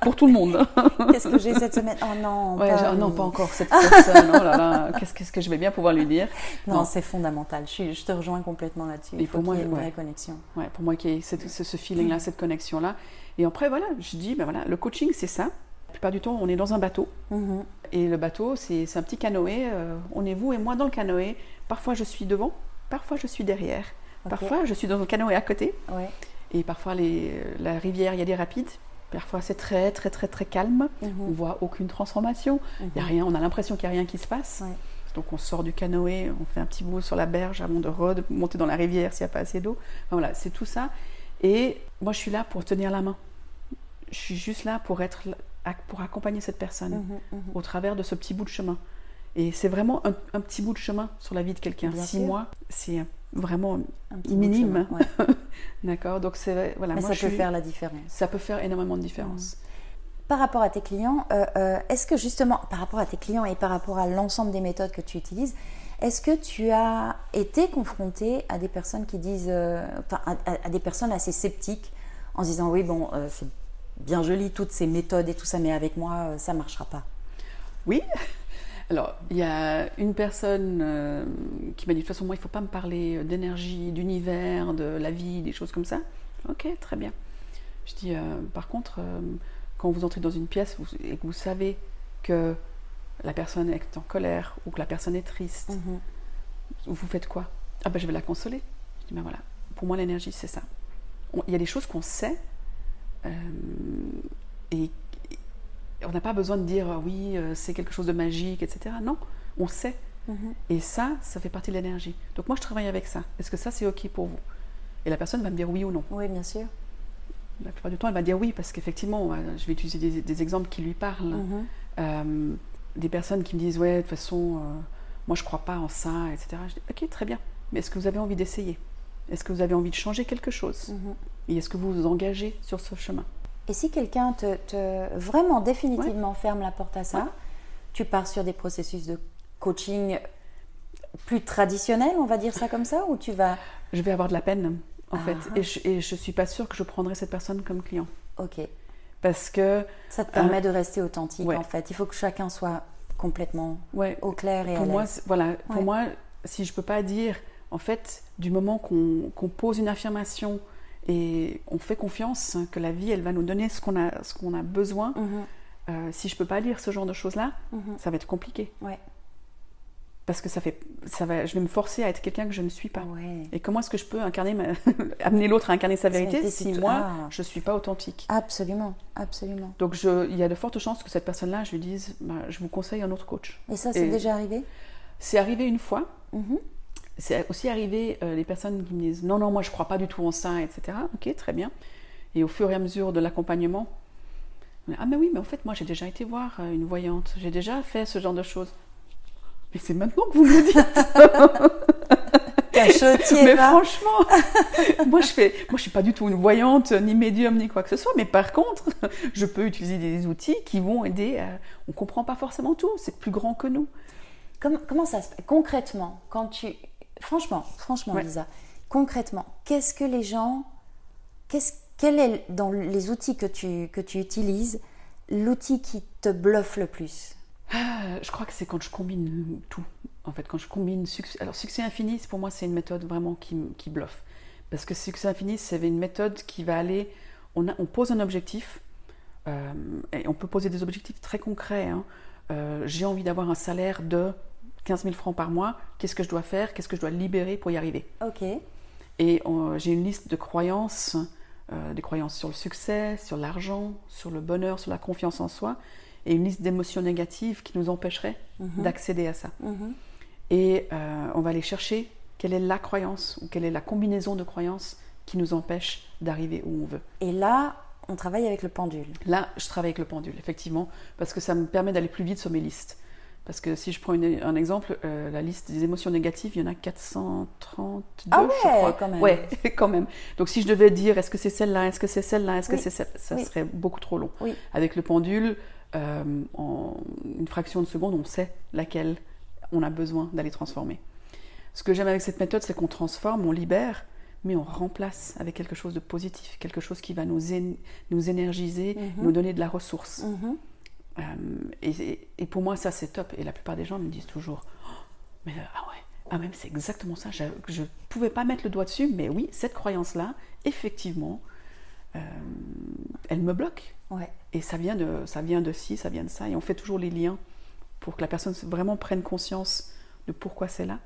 Pour tout le monde. Qu'est-ce que j'ai cette semaine? Oh non, Ouais, pas, genre, non, pas encore cette personne. Oh là là, qu'est-ce que je vais bien pouvoir lui dire? Non, Non. c'est fondamental. Je, suis- je te rejoins complètement là-dessus. Il faut pour moi, qu'il y ait une ouais. vraie connexion. Ouais, pour moi, cette- ce, ce feeling-là, cette connexion-là. Et après, voilà, je dis, ben voilà, le coaching, c'est ça. La plupart du temps, on est dans un bateau. Mhm. Et le bateau, c'est un petit canoë. euh, on est vous et moi dans le canoë. Parfois, je suis devant, parfois, je suis derrière. Parfois, je suis dans un canoë à côté. Ouais. Et parfois, les, la rivière, il y a des rapides. Parfois, c'est très, très, très, très calme. Mhm. On voit aucune transformation. Il y a Mhm. rien, on a l'impression qu'il n'y a rien qui se passe. Ouais. Donc, on sort du canoë, on fait un petit bout sur la berge avant de monter dans la rivière s'il n'y a pas assez d'eau. Enfin, voilà, c'est tout ça. Et moi, je suis là pour tenir la main. Je suis juste là pour, être, pour accompagner cette personne Mhm, au travers de ce petit bout de chemin. Et c'est vraiment un, un petit bout de chemin sur la vie de quelqu'un. Six sûr. mois, c'est vraiment minime. ouais. d'accord. Donc c'est voilà, Mais moi ça je peut suis- faire la différence. ça peut faire énormément de différence. Par rapport à tes clients, euh, euh, est-ce que justement, par rapport à tes clients et par rapport à l'ensemble des méthodes que tu utilises, est-ce que tu as été confronté à des personnes qui disent, euh, enfin, à, à- à des personnes assez sceptiques en se disant oui bon, euh, c'est bien joli toutes ces méthodes et tout ça, mais avec moi euh, ça marchera pas? Oui. Alors, il y a une personne euh, qui m'a dit de toute façon, moi, il ne faut pas me parler d'énergie, d'univers, de la vie, des choses comme ça. Ok, très bien. Je dis, euh, par contre, euh, quand vous entrez dans une pièce vous- et que vous savez que la personne est en colère ou que la personne est triste, Mhm. vous faites quoi? Ah ben, je vais la consoler. Je dis, ben voilà, pour moi, l'énergie, c'est ça. il y a des choses qu'on sait euh, et, on n'a pas besoin de dire euh, oui, euh, c'est quelque chose de magique, etc. Non, on sait. Mhm. Et ça, ça fait partie de l'énergie. Donc moi, je travaille avec ça. Est-ce que ça, c'est OK pour vous? Et la personne va me dire oui ou non. Oui, bien sûr. La plupart du temps, elle va dire oui, parce qu'effectivement, je vais utiliser des, exemples qui lui parlent. Mhm. des personnes qui me disent, ouais, de toute façon, moi, je ne crois pas en ça, etc. Je dis, OK, très bien. Mais est-ce que vous avez envie d'essayer? Est-ce que vous avez envie de changer quelque chose? Mhm. Et est-ce que vous vous engagez sur ce chemin? Et si quelqu'un te, vraiment définitivement ferme la porte à ça, tu pars sur des processus de coaching plus traditionnels, on va dire ça comme ça, ou tu vas... Je vais avoir de la peine, en fait. Ah. Et je, et je suis pas sûre que je prendrai cette personne comme client. Ok. Parce que... Ça te permet de rester authentique, en fait. Il faut que chacun soit complètement au clair et pour à moi, voilà, Pour moi, si je peux pas dire, en fait, du moment qu'on pose une affirmation et on fait confiance que la vie, elle va nous donner ce qu'on a, ce qu'on a besoin. Mhm. Euh, si je peux pas lire ce genre de choses là, mhm. ça va être compliqué. Ouais. Parce que ça fait, ça va, je vais me forcer à être quelqu'un que je ne suis pas. Et comment est-ce que je peux incarner, amener l'autre à incarner sa vérité si moi ah. je suis pas authentique? Absolument, absolument. Donc je, il y a de fortes chances que cette personne-là, je lui dise, bah, je vous conseille un autre coach. Et ça, c'est déjà arrivé? C'est arrivé une fois. Mhm. C'est aussi arrivé euh, les personnes qui me disent non, non, moi je crois pas du tout en ça, etc. Ok, très bien. Et au fur et à mesure de l'accompagnement, ah, mais oui, mais en fait, moi j'ai déjà été voir euh, une voyante, j'ai déjà fait ce genre de choses. Mais c'est maintenant que vous me le dites mais franchement, moi je fais, moi je suis pas du tout une voyante, ni médium, ni quoi que ce soit. Mais par contre, je peux utiliser des outils qui vont aider. À... On comprend pas forcément tout. C'est plus grand que nous. Comment, comment ça se passe concrètement quand tu franchement, franchement, Lisa, concrètement, qu'est-ce que les gens, qu'est-ce, quel est dans les outils que tu, que tu utilises, l'outil qui te bluffe le plus? Ah, Je crois que c'est quand je combine tout. En fait, quand je combine succès. Alors, succès infini, pour moi, c'est une méthode vraiment qui, qui bluffe. Parce que succès infini, c'est une méthode qui va aller. On, on pose un objectif, euh, et on peut poser des objectifs très concrets. Hein. Euh, j'ai envie d'avoir un salaire de 15 000 francs par mois, qu'est-ce que je dois faire, qu'est-ce que je dois libérer pour y arriver. Ok. Et j'ai une liste de croyances, euh, des croyances sur le succès, sur l'argent, sur le bonheur, sur la confiance en soi, et une liste d'émotions négatives qui nous empêcheraient mhm. d'accéder à ça. Mhm. Et euh, on va aller chercher quelle est la croyance ou quelle est la combinaison de croyances qui nous empêche d'arriver où on veut. Et là, on travaille avec le pendule. Là, je travaille avec le pendule, effectivement, parce que ça me permet d'aller plus vite sur mes listes. Parce que si je prends un exemple, euh, la liste des émotions négatives, il y en a 432, ah ouais, je crois. Quand même. Ouais, quand même. Donc si je devais dire est-ce que c'est celle-là, est-ce que c'est celle-là, est-ce que c'est celle ça serait beaucoup trop long. Oui. Avec le pendule, euh, en une fraction de seconde, on sait laquelle on a besoin d'aller transformer. Ce que j'aime avec cette méthode, c'est qu'on transforme, on libère, mais on remplace avec quelque chose de positif, quelque chose qui va nous, nous énergiser, mhm. nous donner de la ressource. Mhm. Euh, et, pour moi, ça, c'est top. Et la plupart des gens me disent toujours oh, Mais euh, ah ouais, ah même c'est exactement ça. Je ne pouvais pas mettre le doigt dessus, mais oui, cette croyance-là, effectivement, euh, elle me bloque. Ouais. Et ça vient, de, ça vient de ci, ça vient de ça. Et on fait toujours les liens pour que la personne vraiment prenne conscience de pourquoi c'est là.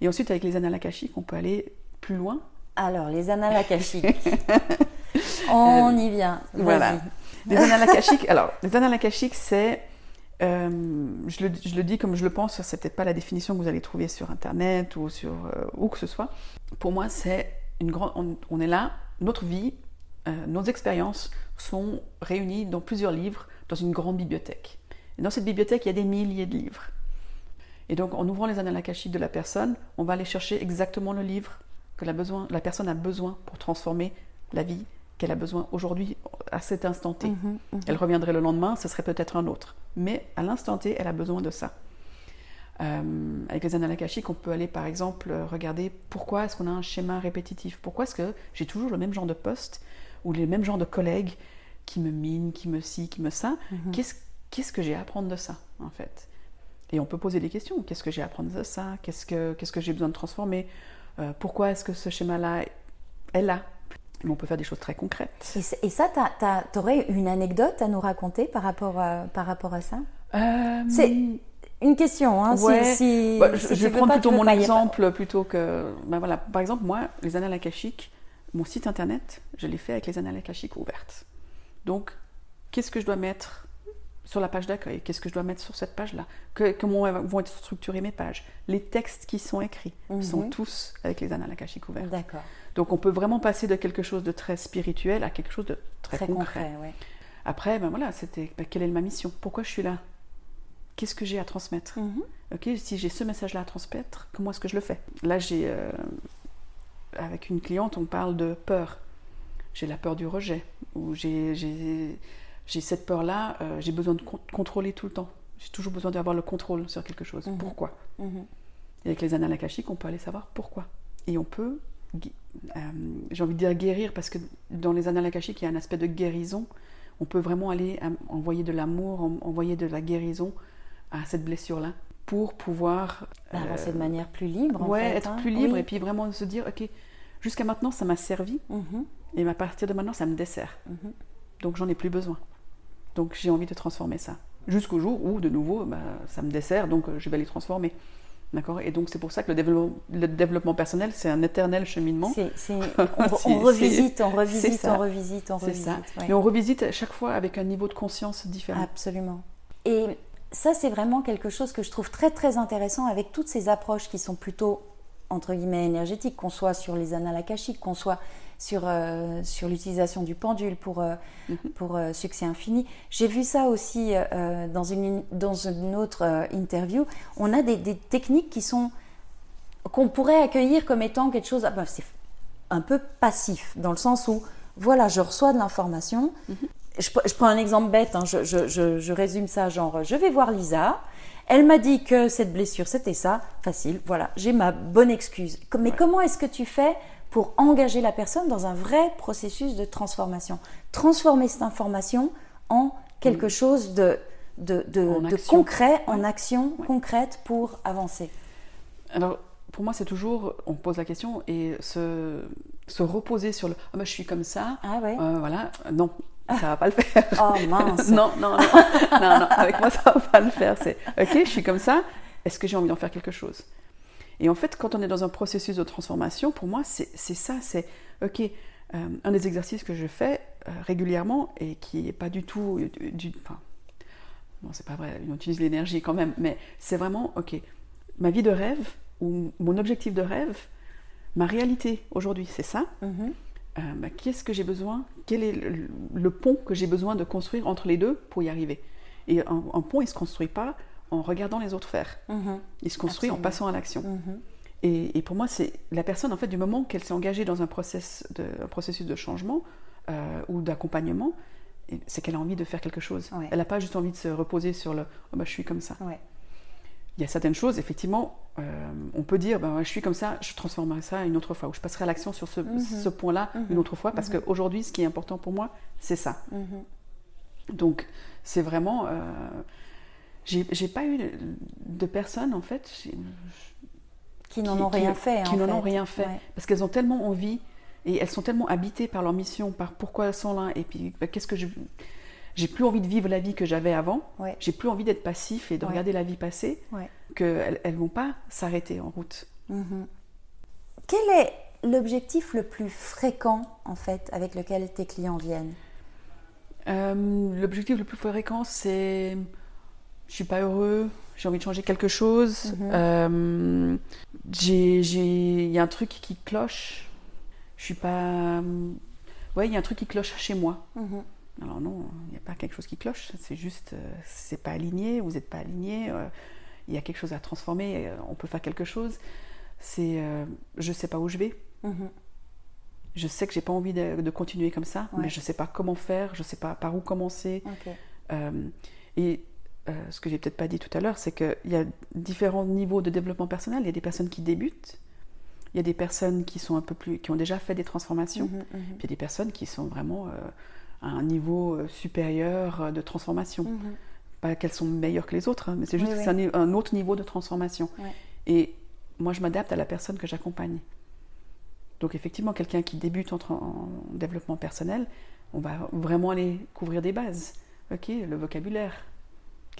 Et ensuite, avec les annales akashiques, on peut aller plus loin. Alors, les annales akashiques. on y vient. Voilà. Les annales alors, les c'est. Euh, je, le, dis comme je le pense, c'est peut-être pas la définition que vous allez trouver sur Internet ou sur euh, où que ce soit. Pour moi, c'est une grande. On, est là, notre vie, euh, nos expériences sont réunies dans plusieurs livres, dans une grande bibliothèque. Et dans cette bibliothèque, il y a des milliers de livres. Et donc, en ouvrant les annales de la personne, on va aller chercher exactement le livre que la personne a besoin pour transformer la vie qu'elle a besoin aujourd'hui, à cet instant T. Mhm, mhm. Elle reviendrait le lendemain, ce serait peut-être un autre. Mais à l'instant T, elle a besoin de ça. Euh, avec les annales on peut aller par exemple regarder pourquoi est-ce qu'on a un schéma répétitif. Pourquoi est-ce que j'ai toujours le même genre de poste ou les mêmes genres de collègues qui me minent, qui me ci, qui me ça. Mhm. Qu'est-ce que j'ai à apprendre de ça, en fait? Et on peut poser des questions. Qu'est-ce que j'ai à apprendre de ça? Qu'est-ce que, qu'est-ce que j'ai besoin de transformer? Euh, Pourquoi est-ce que ce schéma-là est là on peut faire des choses très concrètes. Et, ça, tu aurais une anecdote à nous raconter par rapport à, par rapport à ça? Euh, C'est une question. Hein, si, bah, je, vais prendre plutôt mon exemple plutôt que. Ben voilà, par exemple, moi, les annales akashiques, mon site internet, je l'ai fait avec les annales akashiques ouvertes. Donc, qu'est-ce que je dois mettre sur la page d'accueil? Qu'est-ce que je dois mettre sur cette page-là? Comment vont être structurées mes pages? Les textes qui sont écrits sont Mhm. tous avec les annales akashiques ouvertes. D'accord. Donc, on peut vraiment passer de quelque chose de très spirituel à quelque chose de très, Très concret. concret, ouais. Après, ben voilà, c'était ben, quelle est ma mission? Pourquoi je suis là? Qu'est-ce que j'ai à transmettre? Mhm. Ok, si j'ai ce message-là à transmettre, comment est-ce que je le fais? Là, j'ai euh, avec une cliente, on parle de peur. J'ai la peur du rejet, ou j'ai cette peur-là, euh, j'ai besoin de con- contrôler tout le temps. J'ai toujours besoin d'avoir le contrôle sur quelque chose. Mhm. Pourquoi? Mhm. Et avec les annales akashiques, on peut aller savoir pourquoi. Et on peut, euh, j'ai envie de dire guérir, parce que dans les annales akashiques, il y a un aspect de guérison. On peut vraiment aller envoyer de l'amour, en- envoyer de la guérison à cette blessure-là, pour pouvoir Bah, euh, Avancer de manière plus libre. en ouais, fait, être hein. plus libre Oui. et puis vraiment se dire, ok, jusqu'à maintenant ça m'a servi Mhm. et à partir de maintenant ça me dessert. Mhm. Donc j'en ai plus besoin. Donc j'ai envie de transformer ça. Jusqu'au jour où de nouveau bah, ça me dessert, donc euh, je vais les transformer. D'accord Et donc c'est pour ça que le développement, le développement personnel c'est un éternel cheminement. On, revisite, on revisite, on revisite, on C'est revisite. ça. ouais. Mais on revisite à chaque fois avec un niveau de conscience différent. Absolument. Et ça, c'est vraiment quelque chose que je trouve très très intéressant avec toutes ces approches qui sont plutôt entre guillemets énergétiques, qu'on soit sur les annales akashiques, qu'on soit sur, euh, sur l'utilisation du pendule pour, euh, Mhm. pour euh, succès infini. J'ai vu ça aussi dans, une, dans une autre interview. On a des, des techniques qui sont qu'on pourrait accueillir comme étant quelque chose, ah ben, c'est un peu passif, dans le sens où, voilà, je reçois de l'information. Je, pre- je prends un exemple bête, hein, je, je- je- je résume ça, genre, je vais voir Lisa, elle m'a dit que cette blessure, c'était ça, facile, voilà, j'ai ma bonne excuse. Mais comment est-ce que tu fais pour engager la personne dans un vrai processus de transformation Transformer cette information en quelque chose de, de, de- En de action. concret, en action Ouais. concrète pour avancer. Alors, pour moi, c'est toujours, on pose la question et se, se reposer sur le ah bah, je suis comme ça, Ah ouais euh, voilà, non, ça va pas le faire. Oh mince non, non, non, non, non, avec moi, ça va pas le faire. C'est ok, je suis comme ça, est-ce que j'ai envie d'en faire quelque chose? Et en fait, quand on est dans un processus de transformation, pour moi, c'est ça, c'est ok, euh, un des exercices que je fais euh, régulièrement et qui n'est pas du tout du, du- enfin, non, c'est pas vrai, on utilise l'énergie quand même, mais c'est vraiment, ok, ma vie de rêve, ou mon objectif de rêve, ma réalité aujourd'hui, c'est ça. Mhm. Euh, bah, Qu'est-ce que j'ai besoin? Quel est le, le pont que j'ai besoin de construire entre les deux pour y arriver? Et un, un pont, il ne se construit pas en regardant les autres faire. Mhm. Il se construit en passant à l'action. Mhm. Et, et pour moi, c'est la personne, en fait, du moment qu'elle s'est engagée dans un, process de, un processus de changement euh, ou d'accompagnement, c'est qu'elle a envie de faire quelque chose. Ouais. Elle n'a pas juste envie de se reposer sur le oh, bah, je suis comme ça. Ouais. Il y a certaines choses, effectivement, euh, on peut dire bah, ouais, je suis comme ça, je transformerai ça une autre fois, ou je passerai à l'action sur ce, Mhm. ce point-là une autre fois, parce qu'aujourd'hui, ce qui est important pour moi, c'est ça. Donc, c'est vraiment. euh, j'ai pas eu de, personnes, en fait, Qui n'en ont qui- rien fait. qui en n'en ont rien fait. Ouais. Parce qu'elles ont tellement envie et elles sont tellement habitées par leur mission, par pourquoi elles sont là, et puis bah, qu'est-ce que je. J'ai plus envie de vivre la vie que j'avais avant, Ouais. j'ai plus envie d'être passif et de Ouais. regarder la vie passer, qu'elles elles vont pas s'arrêter en route. Mhm. Quel est l'objectif le plus fréquent, en fait, avec lequel tes clients viennent? Euh, L'objectif le plus fréquent, c'est je suis pas heureux, j'ai envie de changer quelque chose, Mhm. euh, il y a un truc qui cloche, je suis pas. Ouais, il y a un truc qui cloche chez moi. Mhm. Alors non, il n'y a pas quelque chose qui cloche, c'est juste, euh, c'est pas aligné, vous n'êtes pas aligné, euh, il y a quelque chose à transformer, euh, on peut faire quelque chose. C'est, euh, je sais pas où je vais, Mhm. je sais que j'ai pas envie de, de continuer comme ça, Ouais. mais je sais pas comment faire, je sais pas par où commencer. Et euh, ce que j'ai peut-être pas dit tout à l'heure, c'est qu'il y a différents niveaux de développement personnel. Il y a des personnes qui débutent, il y a des personnes qui sont un peu plus, qui ont déjà fait des transformations, Mhm, mhm. puis il y a des personnes qui sont vraiment euh, à un niveau euh, supérieur de transformation. Mhm. Pas qu'elles sont meilleures que les autres, hein, mais c'est juste Oui, que oui. c'est un, autre niveau de transformation. Et moi, je m'adapte à la personne que j'accompagne. Donc effectivement, quelqu'un qui débute en, en développement personnel, on va vraiment aller couvrir des bases. Ok, le vocabulaire,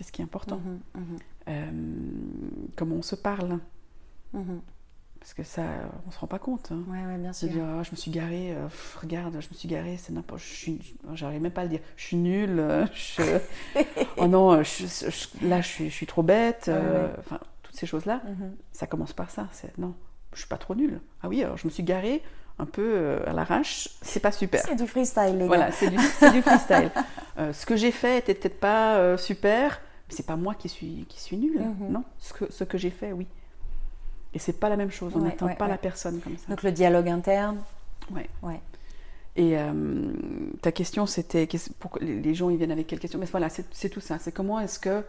qu'est-ce qui est important Mhm, mhm, Euh, Comment on se parle mhm. Parce que ça, on se rend pas compte. Hein. Ouais, ouais, bien sûr. dire, Ah, je me suis garé, euh, pff, regarde, je me suis garé, c'est n'importe suis J'arrive même pas à le dire. Je suis nulle, euh, je... oh non, je- je- là, je suis, je suis trop bête. Ouais. Enfin, toutes ces choses-là, ça commence par ça. C'est non, je suis pas trop nulle. Ah oui, alors je me suis garé un peu à l'arrache, c'est pas super. C'est du freestyle, les Voilà, gars. c'est du, c'est du freestyle. Euh, ce que j'ai fait était peut-être pas euh, super, c'est pas moi qui suis, qui suis nulle. Mhm. Non, ce que, ce que j'ai fait, oui. Et c'est pas la même chose. On Ouais, ouais, pas ouais. la personne comme ça. Donc le dialogue interne. Ouais. Ouais. Et euh, ta question, c'était pourquoi les gens ils viennent avec quelle question Mais voilà, c'est tout ça. C'est comment est-ce que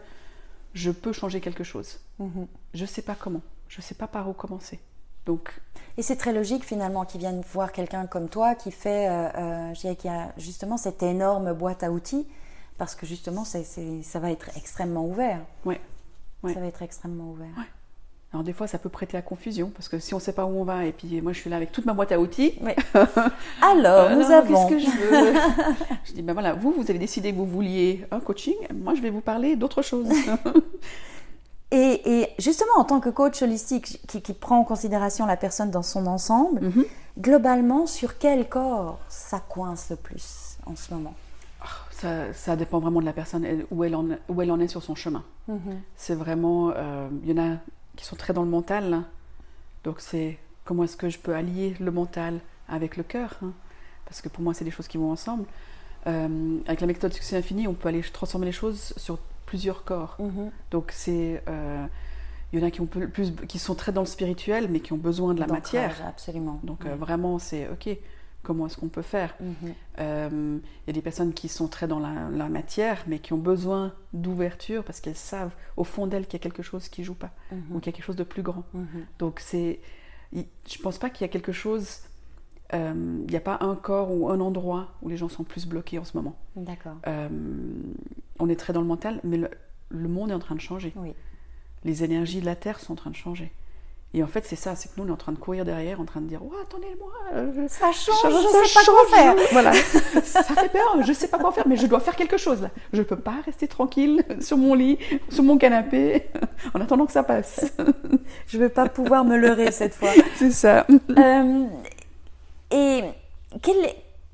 je peux changer quelque chose? Mhm. Je sais pas comment. Je sais pas par où commencer. Donc, Et c'est très logique finalement qu'ils viennent voir quelqu'un comme toi qui fait, euh, euh, y a justement cette énorme boîte à outils, parce que justement ça va être extrêmement ouvert. ouais. Ouais. Ça va être extrêmement ouvert. Alors des fois, ça peut prêter à confusion parce que si on sait pas où on va et puis moi je suis là avec toute ma boîte à outils. Oui. Alors, Euh, nous avons. Qu'est-ce que je veux? Je dis, ben voilà, vous, vous avez décidé que vous vouliez un coaching. Moi, je vais vous parler d'autre chose. Et, et justement, en tant que coach holistique qui, qui prend en considération la personne dans son ensemble, Mhm. globalement, sur quel corps ça coince le plus en ce moment? Ça, ça dépend vraiment de la personne, où elle en, où elle en est sur son chemin. C'est vraiment, euh, il y en a qui sont très dans le mental. là. Donc c'est comment est-ce que je peux allier le mental avec le cœur hein. Parce que pour moi, c'est des choses qui vont ensemble. Euh, avec la méthode succès infini, on peut aller transformer les choses sur plusieurs corps. Donc c'est, euh, il y en a qui ont peu- plus, qui sont très dans le spirituel, mais qui ont besoin de la matière. Absolument. Donc euh, vraiment, c'est ok. Comment est-ce qu'on peut faire Mhm. Euh, Il y a des personnes qui sont très dans la, la matière, mais qui ont besoin d'ouverture parce qu'elles savent au fond d'elles qu'il y a quelque chose qui joue pas ou qu'il y a quelque chose de plus grand. Mhm. Donc c'est, il- je pense pas qu'il y a quelque chose. euh, Il n'y a pas un corps ou un endroit où les gens sont plus bloqués en ce moment. D'accord. Euh, on est très dans le mental, mais le, le monde est en train de changer. Oui. Les énergies de la Terre sont en train de changer. Et en fait, c'est ça, c'est que nous, on est en train de courir derrière, en train de dire Oh, attendez-moi euh, Ça change, ça je sais pas quoi faire. Voilà, ça fait peur, je sais pas quoi faire, mais je dois faire quelque chose là. Je peux pas rester tranquille sur mon lit, sur mon canapé, en attendant que ça passe. Je vais pas pouvoir me leurrer cette fois. C'est ça. Euh, et quel,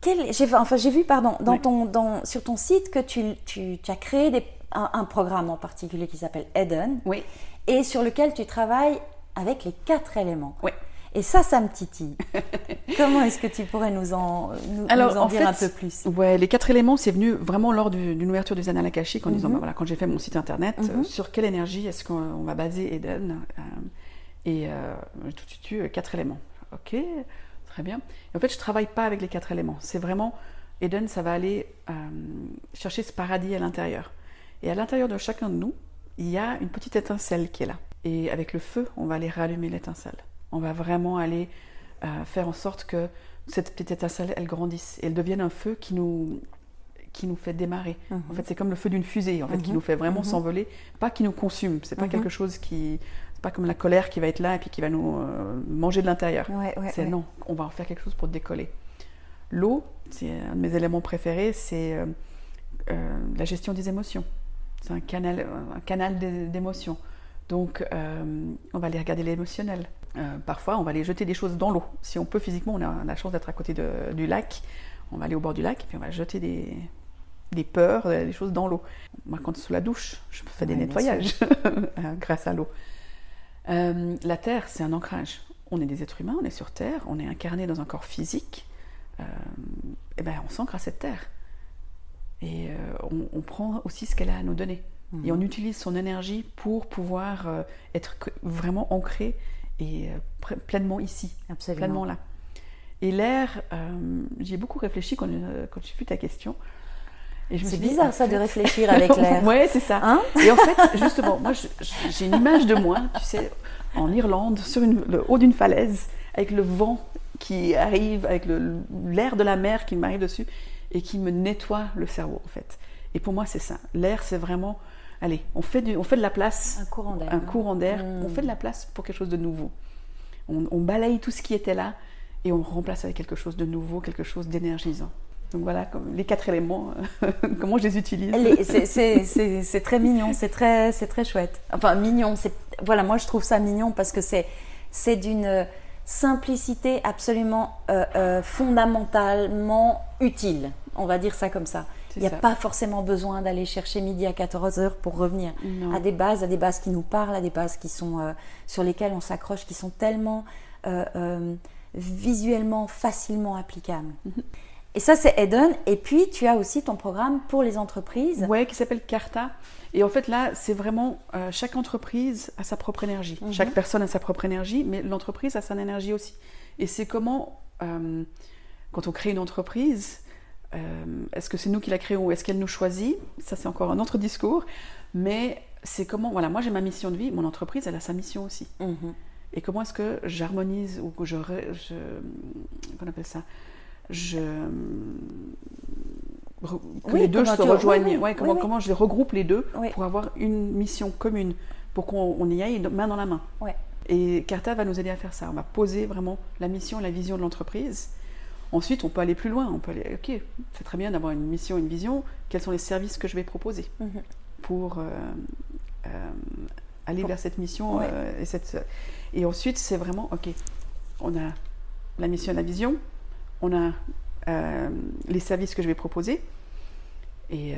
quel, j'ai, enfin, j'ai vu, pardon, dans Ouais. ton, dans, sur ton site que tu, tu, tu as créé des, un, un programme en particulier qui s'appelle Eden Oui. et sur lequel tu travailles avec les quatre éléments. Oui. Et ça, ça me titille. Comment est-ce que tu pourrais nous en, nous, Alors, nous en en dire fait, un peu plus? Ouais, les quatre éléments, c'est venu vraiment lors du- d'une ouverture des annales akashiques en disant, Mhm. bah, voilà, quand j'ai fait mon site internet, euh, Mhm. sur quelle énergie est-ce qu'on on va baser Eden euh, Et euh, tout de suite euh, quatre éléments. Ok, très bien. Et en fait, je travaille pas avec les quatre éléments. C'est vraiment Eden, ça va aller euh, chercher ce paradis à l'intérieur. Et à l'intérieur de chacun de nous, il y a une petite étincelle qui est là. Et avec le feu, on va aller rallumer l'étincelle. On va vraiment aller euh, faire en sorte que cette petite étincelle, elle grandisse et elle devienne un feu qui nous, qui nous fait démarrer. En fait, c'est comme le feu d'une fusée, en fait, qui Mhm. nous fait vraiment Mhm. s'envoler, pas qui nous consume. C'est pas Mhm. quelque chose qui, c'est pas comme la colère qui va être là et puis qui va nous euh, manger de l'intérieur. Ouais, ouais, c'est ouais. non, on va en faire quelque chose pour décoller. L'eau, c'est un de mes éléments préférés, c'est euh, la gestion des émotions. C'est un canal, un canal d'é- d'émotions. Donc, euh, on va aller regarder l'émotionnel. Euh, parfois, on va aller jeter des choses dans l'eau. Si on peut physiquement, on a la chance d'être à côté de- du lac. On va aller au bord du lac et puis on va jeter des, des peurs, euh, des choses dans l'eau. Moi, quand sous la douche, je fais des Ouais, nettoyages grâce à l'eau. Euh, la Terre, c'est un ancrage. On est des êtres humains, on est sur Terre, on est incarné dans un corps physique. Et ben, on s'ancre à cette Terre. Et on, on prend aussi ce qu'elle a à nous donner. Mhm. Et on utilise son énergie pour pouvoir euh, être vraiment ancré et euh, pleinement ici, Absolument. pleinement là. Et l'air, euh, j'y ai beaucoup réfléchi quand, euh, quand j'ai vu ta question. C'est dit, bizarre ça de réfléchir avec l'air. ouais, c'est ça. Hein Et en fait, justement, moi, j'ai une image de moi, tu sais, en Irlande, sur une- le haut d'une falaise, avec le vent qui arrive, avec l'air de la mer qui m'arrive dessus et qui me nettoie le cerveau, en fait. Et pour moi, c'est ça. L'air, c'est vraiment, allez, on fait, du, on fait de la place, Un courant d'air. un courant d'air, Mm. on fait de la place pour quelque chose de nouveau. On, on balaye tout ce qui était là et on remplace avec quelque chose de nouveau, quelque chose d'énergisant. Donc voilà, comme les quatre éléments, comment je les utilise. C'est- très mignon, c'est très, c'est très chouette. Enfin, mignon, c'est voilà, moi je trouve ça mignon parce que c'est c'est d'une simplicité absolument euh, euh, fondamentalement utile. On va dire ça comme ça. Il n'y a pas forcément besoin d'aller chercher midi à 14 heures pour revenir à des bases, à des bases qui nous parlent, à des bases qui sont euh, sur lesquelles on s'accroche, qui sont tellement visuellement facilement applicables. Mhm. Et ça, c'est Eden. Et puis, tu as aussi ton programme pour les entreprises. Oui, qui s'appelle Carta. Et en fait, là, c'est vraiment euh, chaque entreprise a sa propre énergie. Mhm. Chaque personne a sa propre énergie, mais l'entreprise a son énergie aussi. Et c'est comment, euh, quand on crée une entreprise, euh, est-ce que c'est nous qui la créons ou est-ce qu'elle nous choisit? Ça, c'est encore un autre discours. Mais c'est comment, voilà, moi j'ai ma mission de vie, mon entreprise, elle a sa mission aussi. Mhm. Et comment est-ce que j'harmonise ou que je, je. Qu'on appelle ça? Je que les deux se rejoignent. Ouais, comment, comment je les regroupe les deux pour avoir une mission commune, pour qu'on y aille main dans la main. Et Carta va nous aider à faire ça. On va poser vraiment la mission, la vision de l'entreprise. Ensuite, on peut aller plus loin. On peut aller, ok, c'est très bien d'avoir une mission, une vision. Quels sont les services que je vais proposer mhm. pour euh, euh, aller vers cette mission euh, et, cette... et ensuite, c'est vraiment, ok, on a la mission, la vision, on a les services que je vais proposer. Et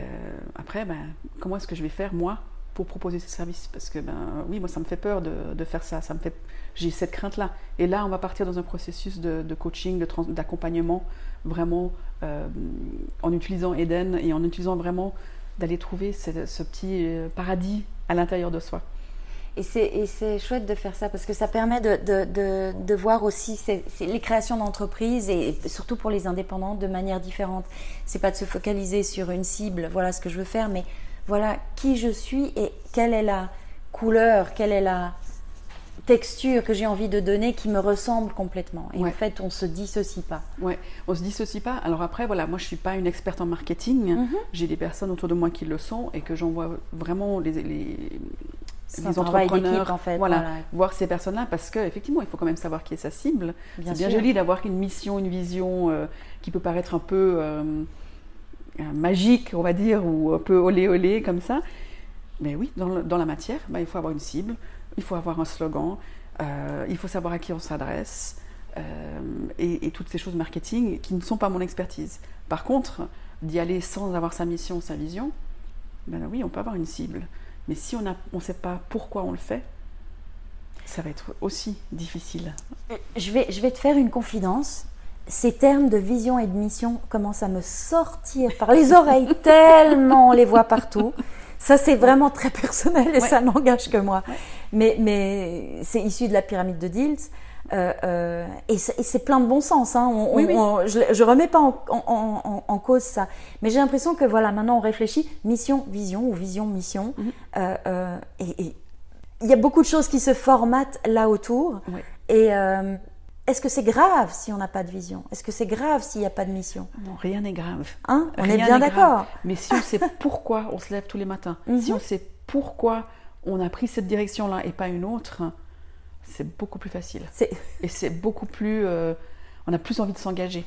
après, ben, comment est-ce que je vais faire moi pour proposer ces services Parce que ben oui, moi ça me fait peur de, faire ça. Ça me fait, j'ai cette crainte là. Et là, on va partir dans un processus de, coaching, d'accompagnement, vraiment euh, en utilisant Eden et en utilisant vraiment d'aller trouver ce petit paradis à l'intérieur de soi. Et c'est chouette de faire ça parce que ça permet de, de, de, voir aussi les créations d'entreprises et surtout pour les indépendants de manière différente. C'est pas de se focaliser sur une cible, voilà ce que je veux faire, mais voilà qui je suis et quelle est la couleur, quelle est la texture que j'ai envie de donner qui me ressemble complètement. Et en fait, on se dissocie pas. Ouais, on se dissocie pas. Alors après, voilà, moi je suis pas une experte en marketing. Mhm. J'ai des personnes autour de moi qui le sont et que j'envoie vraiment les, les entrepreneurs, en fait, voilà, voir ces personnes-là, parce qu'effectivement, il faut quand même savoir qui est sa cible. C'est bien joli d'avoir une mission, une vision euh, qui peut paraître un peu euh, magique, on va dire, ou un peu olé olé comme ça. Mais oui, dans, la matière, bah, il faut avoir une cible, il faut avoir un slogan, euh, il faut savoir à qui on s'adresse, et, et, toutes ces choses marketing qui ne sont pas mon expertise. Par contre, d'y aller sans avoir sa mission, sa vision, ben oui, on peut avoir une cible. Mais si on ne sait pas pourquoi on le fait, ça va être aussi difficile. Je vais te faire une confidence. Ces termes de vision et de mission commencent à me sortir par les oreilles tellement on les voit partout. Ça, c'est vraiment très personnel et ça n'engage que moi. Mais, mais c'est issu de la pyramide de Diels. Euh, euh, et c'est plein de bon sens. Hein. je, je remets pas en, cause ça, mais j'ai l'impression que voilà, maintenant on réfléchit mission, vision ou vision, mission. Mhm. Euh, et il y a beaucoup de choses qui se formatent là autour. Et est-ce que c'est grave si on n'a pas de vision? Est-ce que c'est grave s'il n'y a pas de mission? Non, rien n'est grave. Hein? On est bien d'accord. Mais si on sait pourquoi on se lève tous les matins, si mhm. on sait pourquoi on a pris cette direction-là et pas une autre, c'est beaucoup plus facile. Et c'est beaucoup plus. Euh, on a plus envie de s'engager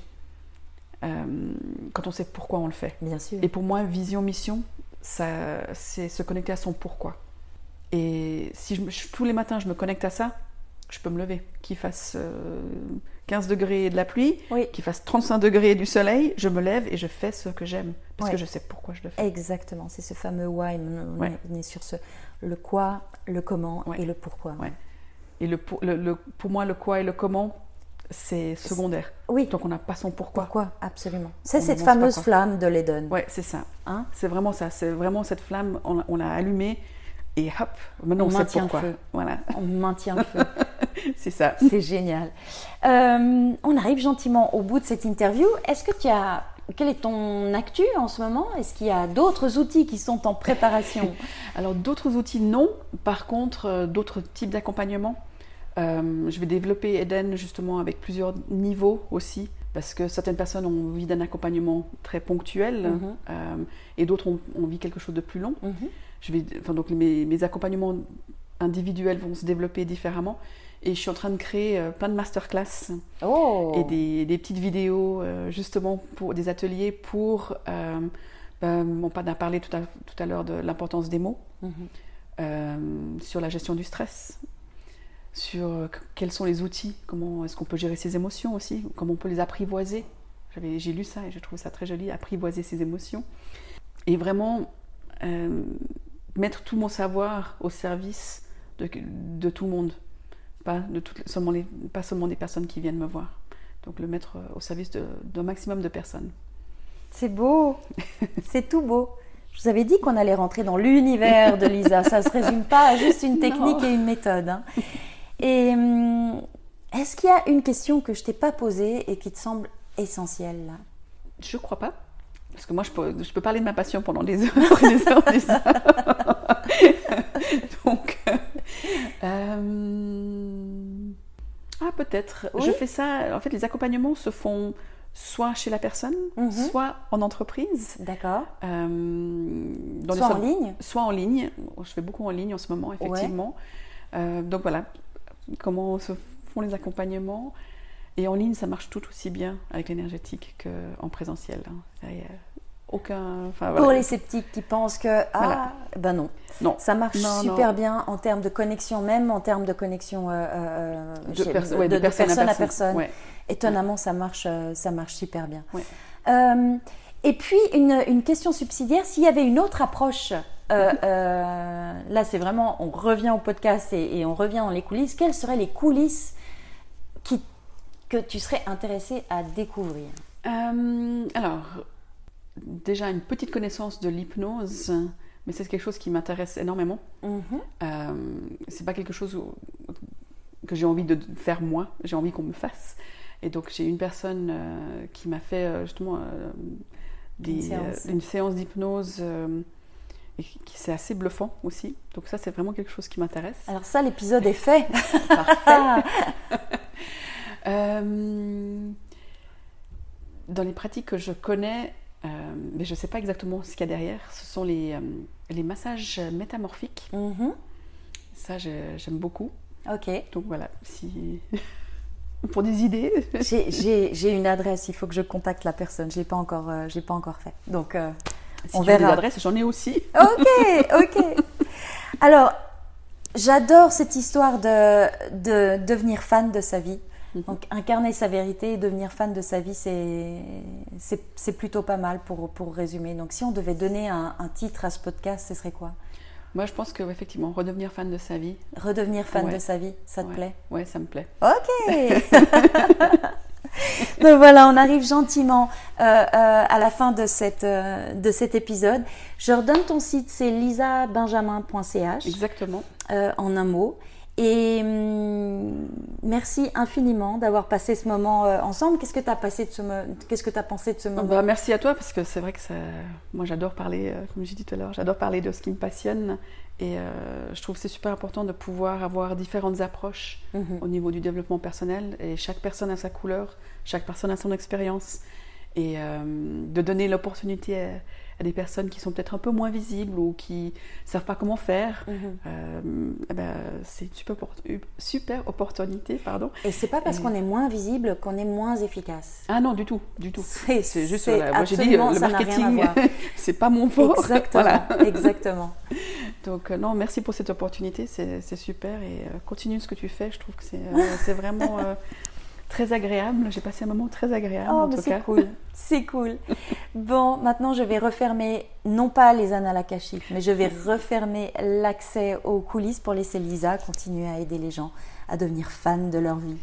euh, quand on sait pourquoi on le fait. Bien sûr. Et pour moi, vision, mission, c'est se connecter à son pourquoi. Et si je, tous les matins je me connecte à ça, je peux me lever. Qu'il fasse 15 euh, degrés de la pluie, qu'il fasse 35 degrés du soleil, je me lève et je fais ce que j'aime. Parce que je sais pourquoi je le fais. Exactement, c'est ce fameux why. On, est sur ce, le quoi, le comment et le pourquoi. Et le, le, pour moi, le quoi et le comment, c'est secondaire. Oui. Donc on n'a pas son pourquoi. Pourquoi, absolument. C'est cette fameuse flamme de l'Eden. Oui, c'est ça. Hein? C'est vraiment ça. C'est vraiment cette flamme, on, l'a allumée et hop, maintenant on, on maintient le feu. Voilà. On maintient le feu. c'est ça. C'est génial. Euh, on arrive gentiment au bout de cette interview. Est-ce que tu as quel est ton actu en ce moment? Est-ce qu'il y a d'autres outils qui sont en préparation? Alors d'autres outils non. Par contre, euh, d'autres types d'accompagnement. Euh, je vais développer Eden justement avec plusieurs niveaux aussi, parce que certaines personnes ont envie d'un accompagnement très ponctuel mhm. euh, et d'autres ont, envie quelque chose de plus long. Mhm. Je vais, enfin, donc mes, mes, accompagnements individuels vont se développer différemment. Et je suis en train de créer euh, plein de masterclass oh. et des, des, petites vidéos justement pour des ateliers pour. Ben, on a parlé tout à, tout à l'heure de l'importance des mots, mhm. sur la gestion du stress, sur euh, quels sont les outils, comment est-ce qu'on peut gérer ses émotions aussi, comment on peut les apprivoiser. J'ai lu ça et j'ai trouvé ça très joli, apprivoiser ses émotions. Et vraiment euh, mettre tout mon savoir au service de, de tout le monde, pas, de seulement les, pas seulement des personnes qui viennent me voir. Donc le mettre au service d'un maximum de personnes. C'est beau, c'est tout beau. Je vous avais dit qu'on allait rentrer dans l'univers de Lisa. Ça ne se résume pas à juste une technique et une méthode. Hein. Et hum, est-ce qu'il y a une question que je t'ai pas posée et qui te semble essentielle? Là Je crois pas. Parce que moi, je peux, je peux parler de ma passion pendant des heures, des heures, des heures. Donc, euh, ah peut-être. Je fais ça. En fait, les accompagnements se font soit chez la personne, mhm. soit en entreprise. D'accord. Euh, soit en ligne Soit en ligne. Je fais beaucoup en ligne en ce moment, effectivement. Euh, donc voilà, comment se font les accompagnements. Et en ligne, ça marche tout aussi bien avec l'énergétique qu'en présentiel. Hein. Aucun, Pour les sceptiques qui pensent que ah ben non, non. ça marche super bien en termes de connexion, même en termes de connexion euh, de, personne, à personne. Étonnamment, ça marche, euh, ça marche super bien. Euh, et puis, une, question subsidiaire, s'il y avait une autre approche, euh, là c'est vraiment, on revient au podcast et, on revient dans les coulisses, quelles seraient les coulisses qui, que tu serais intéressé à découvrir? Alors, déjà une petite connaissance de l'hypnose, mais c'est quelque chose qui m'intéresse énormément. Mm-hmm. c'est pas quelque chose que j'ai envie de faire moi, j'ai envie qu'on me fasse. Et donc j'ai une personne euh, qui m'a fait euh, justement euh, une séance, d'hypnose et qui c'est assez bluffant aussi. Donc ça c'est vraiment quelque chose qui m'intéresse. Alors ça l'épisode est fait. Parfait. dans les pratiques que je connais, mais je ne sais pas exactement ce qu'il y a derrière, ce sont les, les massages métamorphiques. Mm-hmm. Ça j'aime beaucoup. Ok. Donc voilà, si pour des idées J'ai une adresse, il faut que je contacte la personne. Je n'ai pas, encore, euh, pas encore fait. Donc, euh, on verra. des adresses, j'en ai aussi. Ok, ok. Alors, j'adore cette histoire de, de, devenir fan de sa vie. Mhm. Donc, incarner sa vérité et devenir fan de sa vie, c'est plutôt pas mal pour, pour résumer. Donc, si on devait donner un, un titre à ce podcast, ce serait quoi? Moi, je pense que effectivement, redevenir fan de sa vie. Redevenir fan de sa vie, ça te plaît? Ouais, ça me plaît. Ok. Donc voilà, on arrive gentiment euh, euh, à la fin de, cette, euh, de cet épisode. Je redonne ton site, c'est lisabenjamin.ch. Exactement. en un mot. Et hum, merci infiniment d'avoir passé ce moment euh, ensemble. Qu'est-ce que tu as passé de ce qu'est-ce que tu as pensé de ce moment bah, Merci à toi parce que c'est vrai que ça... moi j'adore parler, euh, comme j'ai dit tout à l'heure, j'adore parler de ce qui me passionne et euh, je trouve que c'est super important de pouvoir avoir différentes approches mhm. au niveau du développement personnel et chaque personne a sa couleur, chaque personne a son expérience et de donner l'opportunité à à des personnes qui sont peut-être un peu moins visibles ou qui ne savent pas comment faire, mhm. euh, eh ben, c'est une super, super opportunité. Pardon. Et c'est pas parce qu'on est moins visible qu'on est moins efficace. Ah non, du tout, du tout. C'est juste, moi j'ai dit, le marketing, c'est pas mon fort. Exactement, exactement. Donc euh, non, merci pour cette opportunité, c'est super et euh, continue ce que tu fais. Je trouve que c'est vraiment très agréable. J'ai passé un moment très agréable oh, en tout cas. C'est cool, c'est cool. Bon, maintenant je vais refermer non pas les annales akashiques, mais je vais refermer l'accès aux coulisses pour laisser Lisa continuer à aider les gens à devenir fans de leur vie.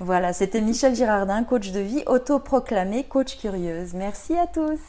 Voilà, c'était Michel Girardin, coach de vie, autoproclamé coach curieuse. Merci à tous.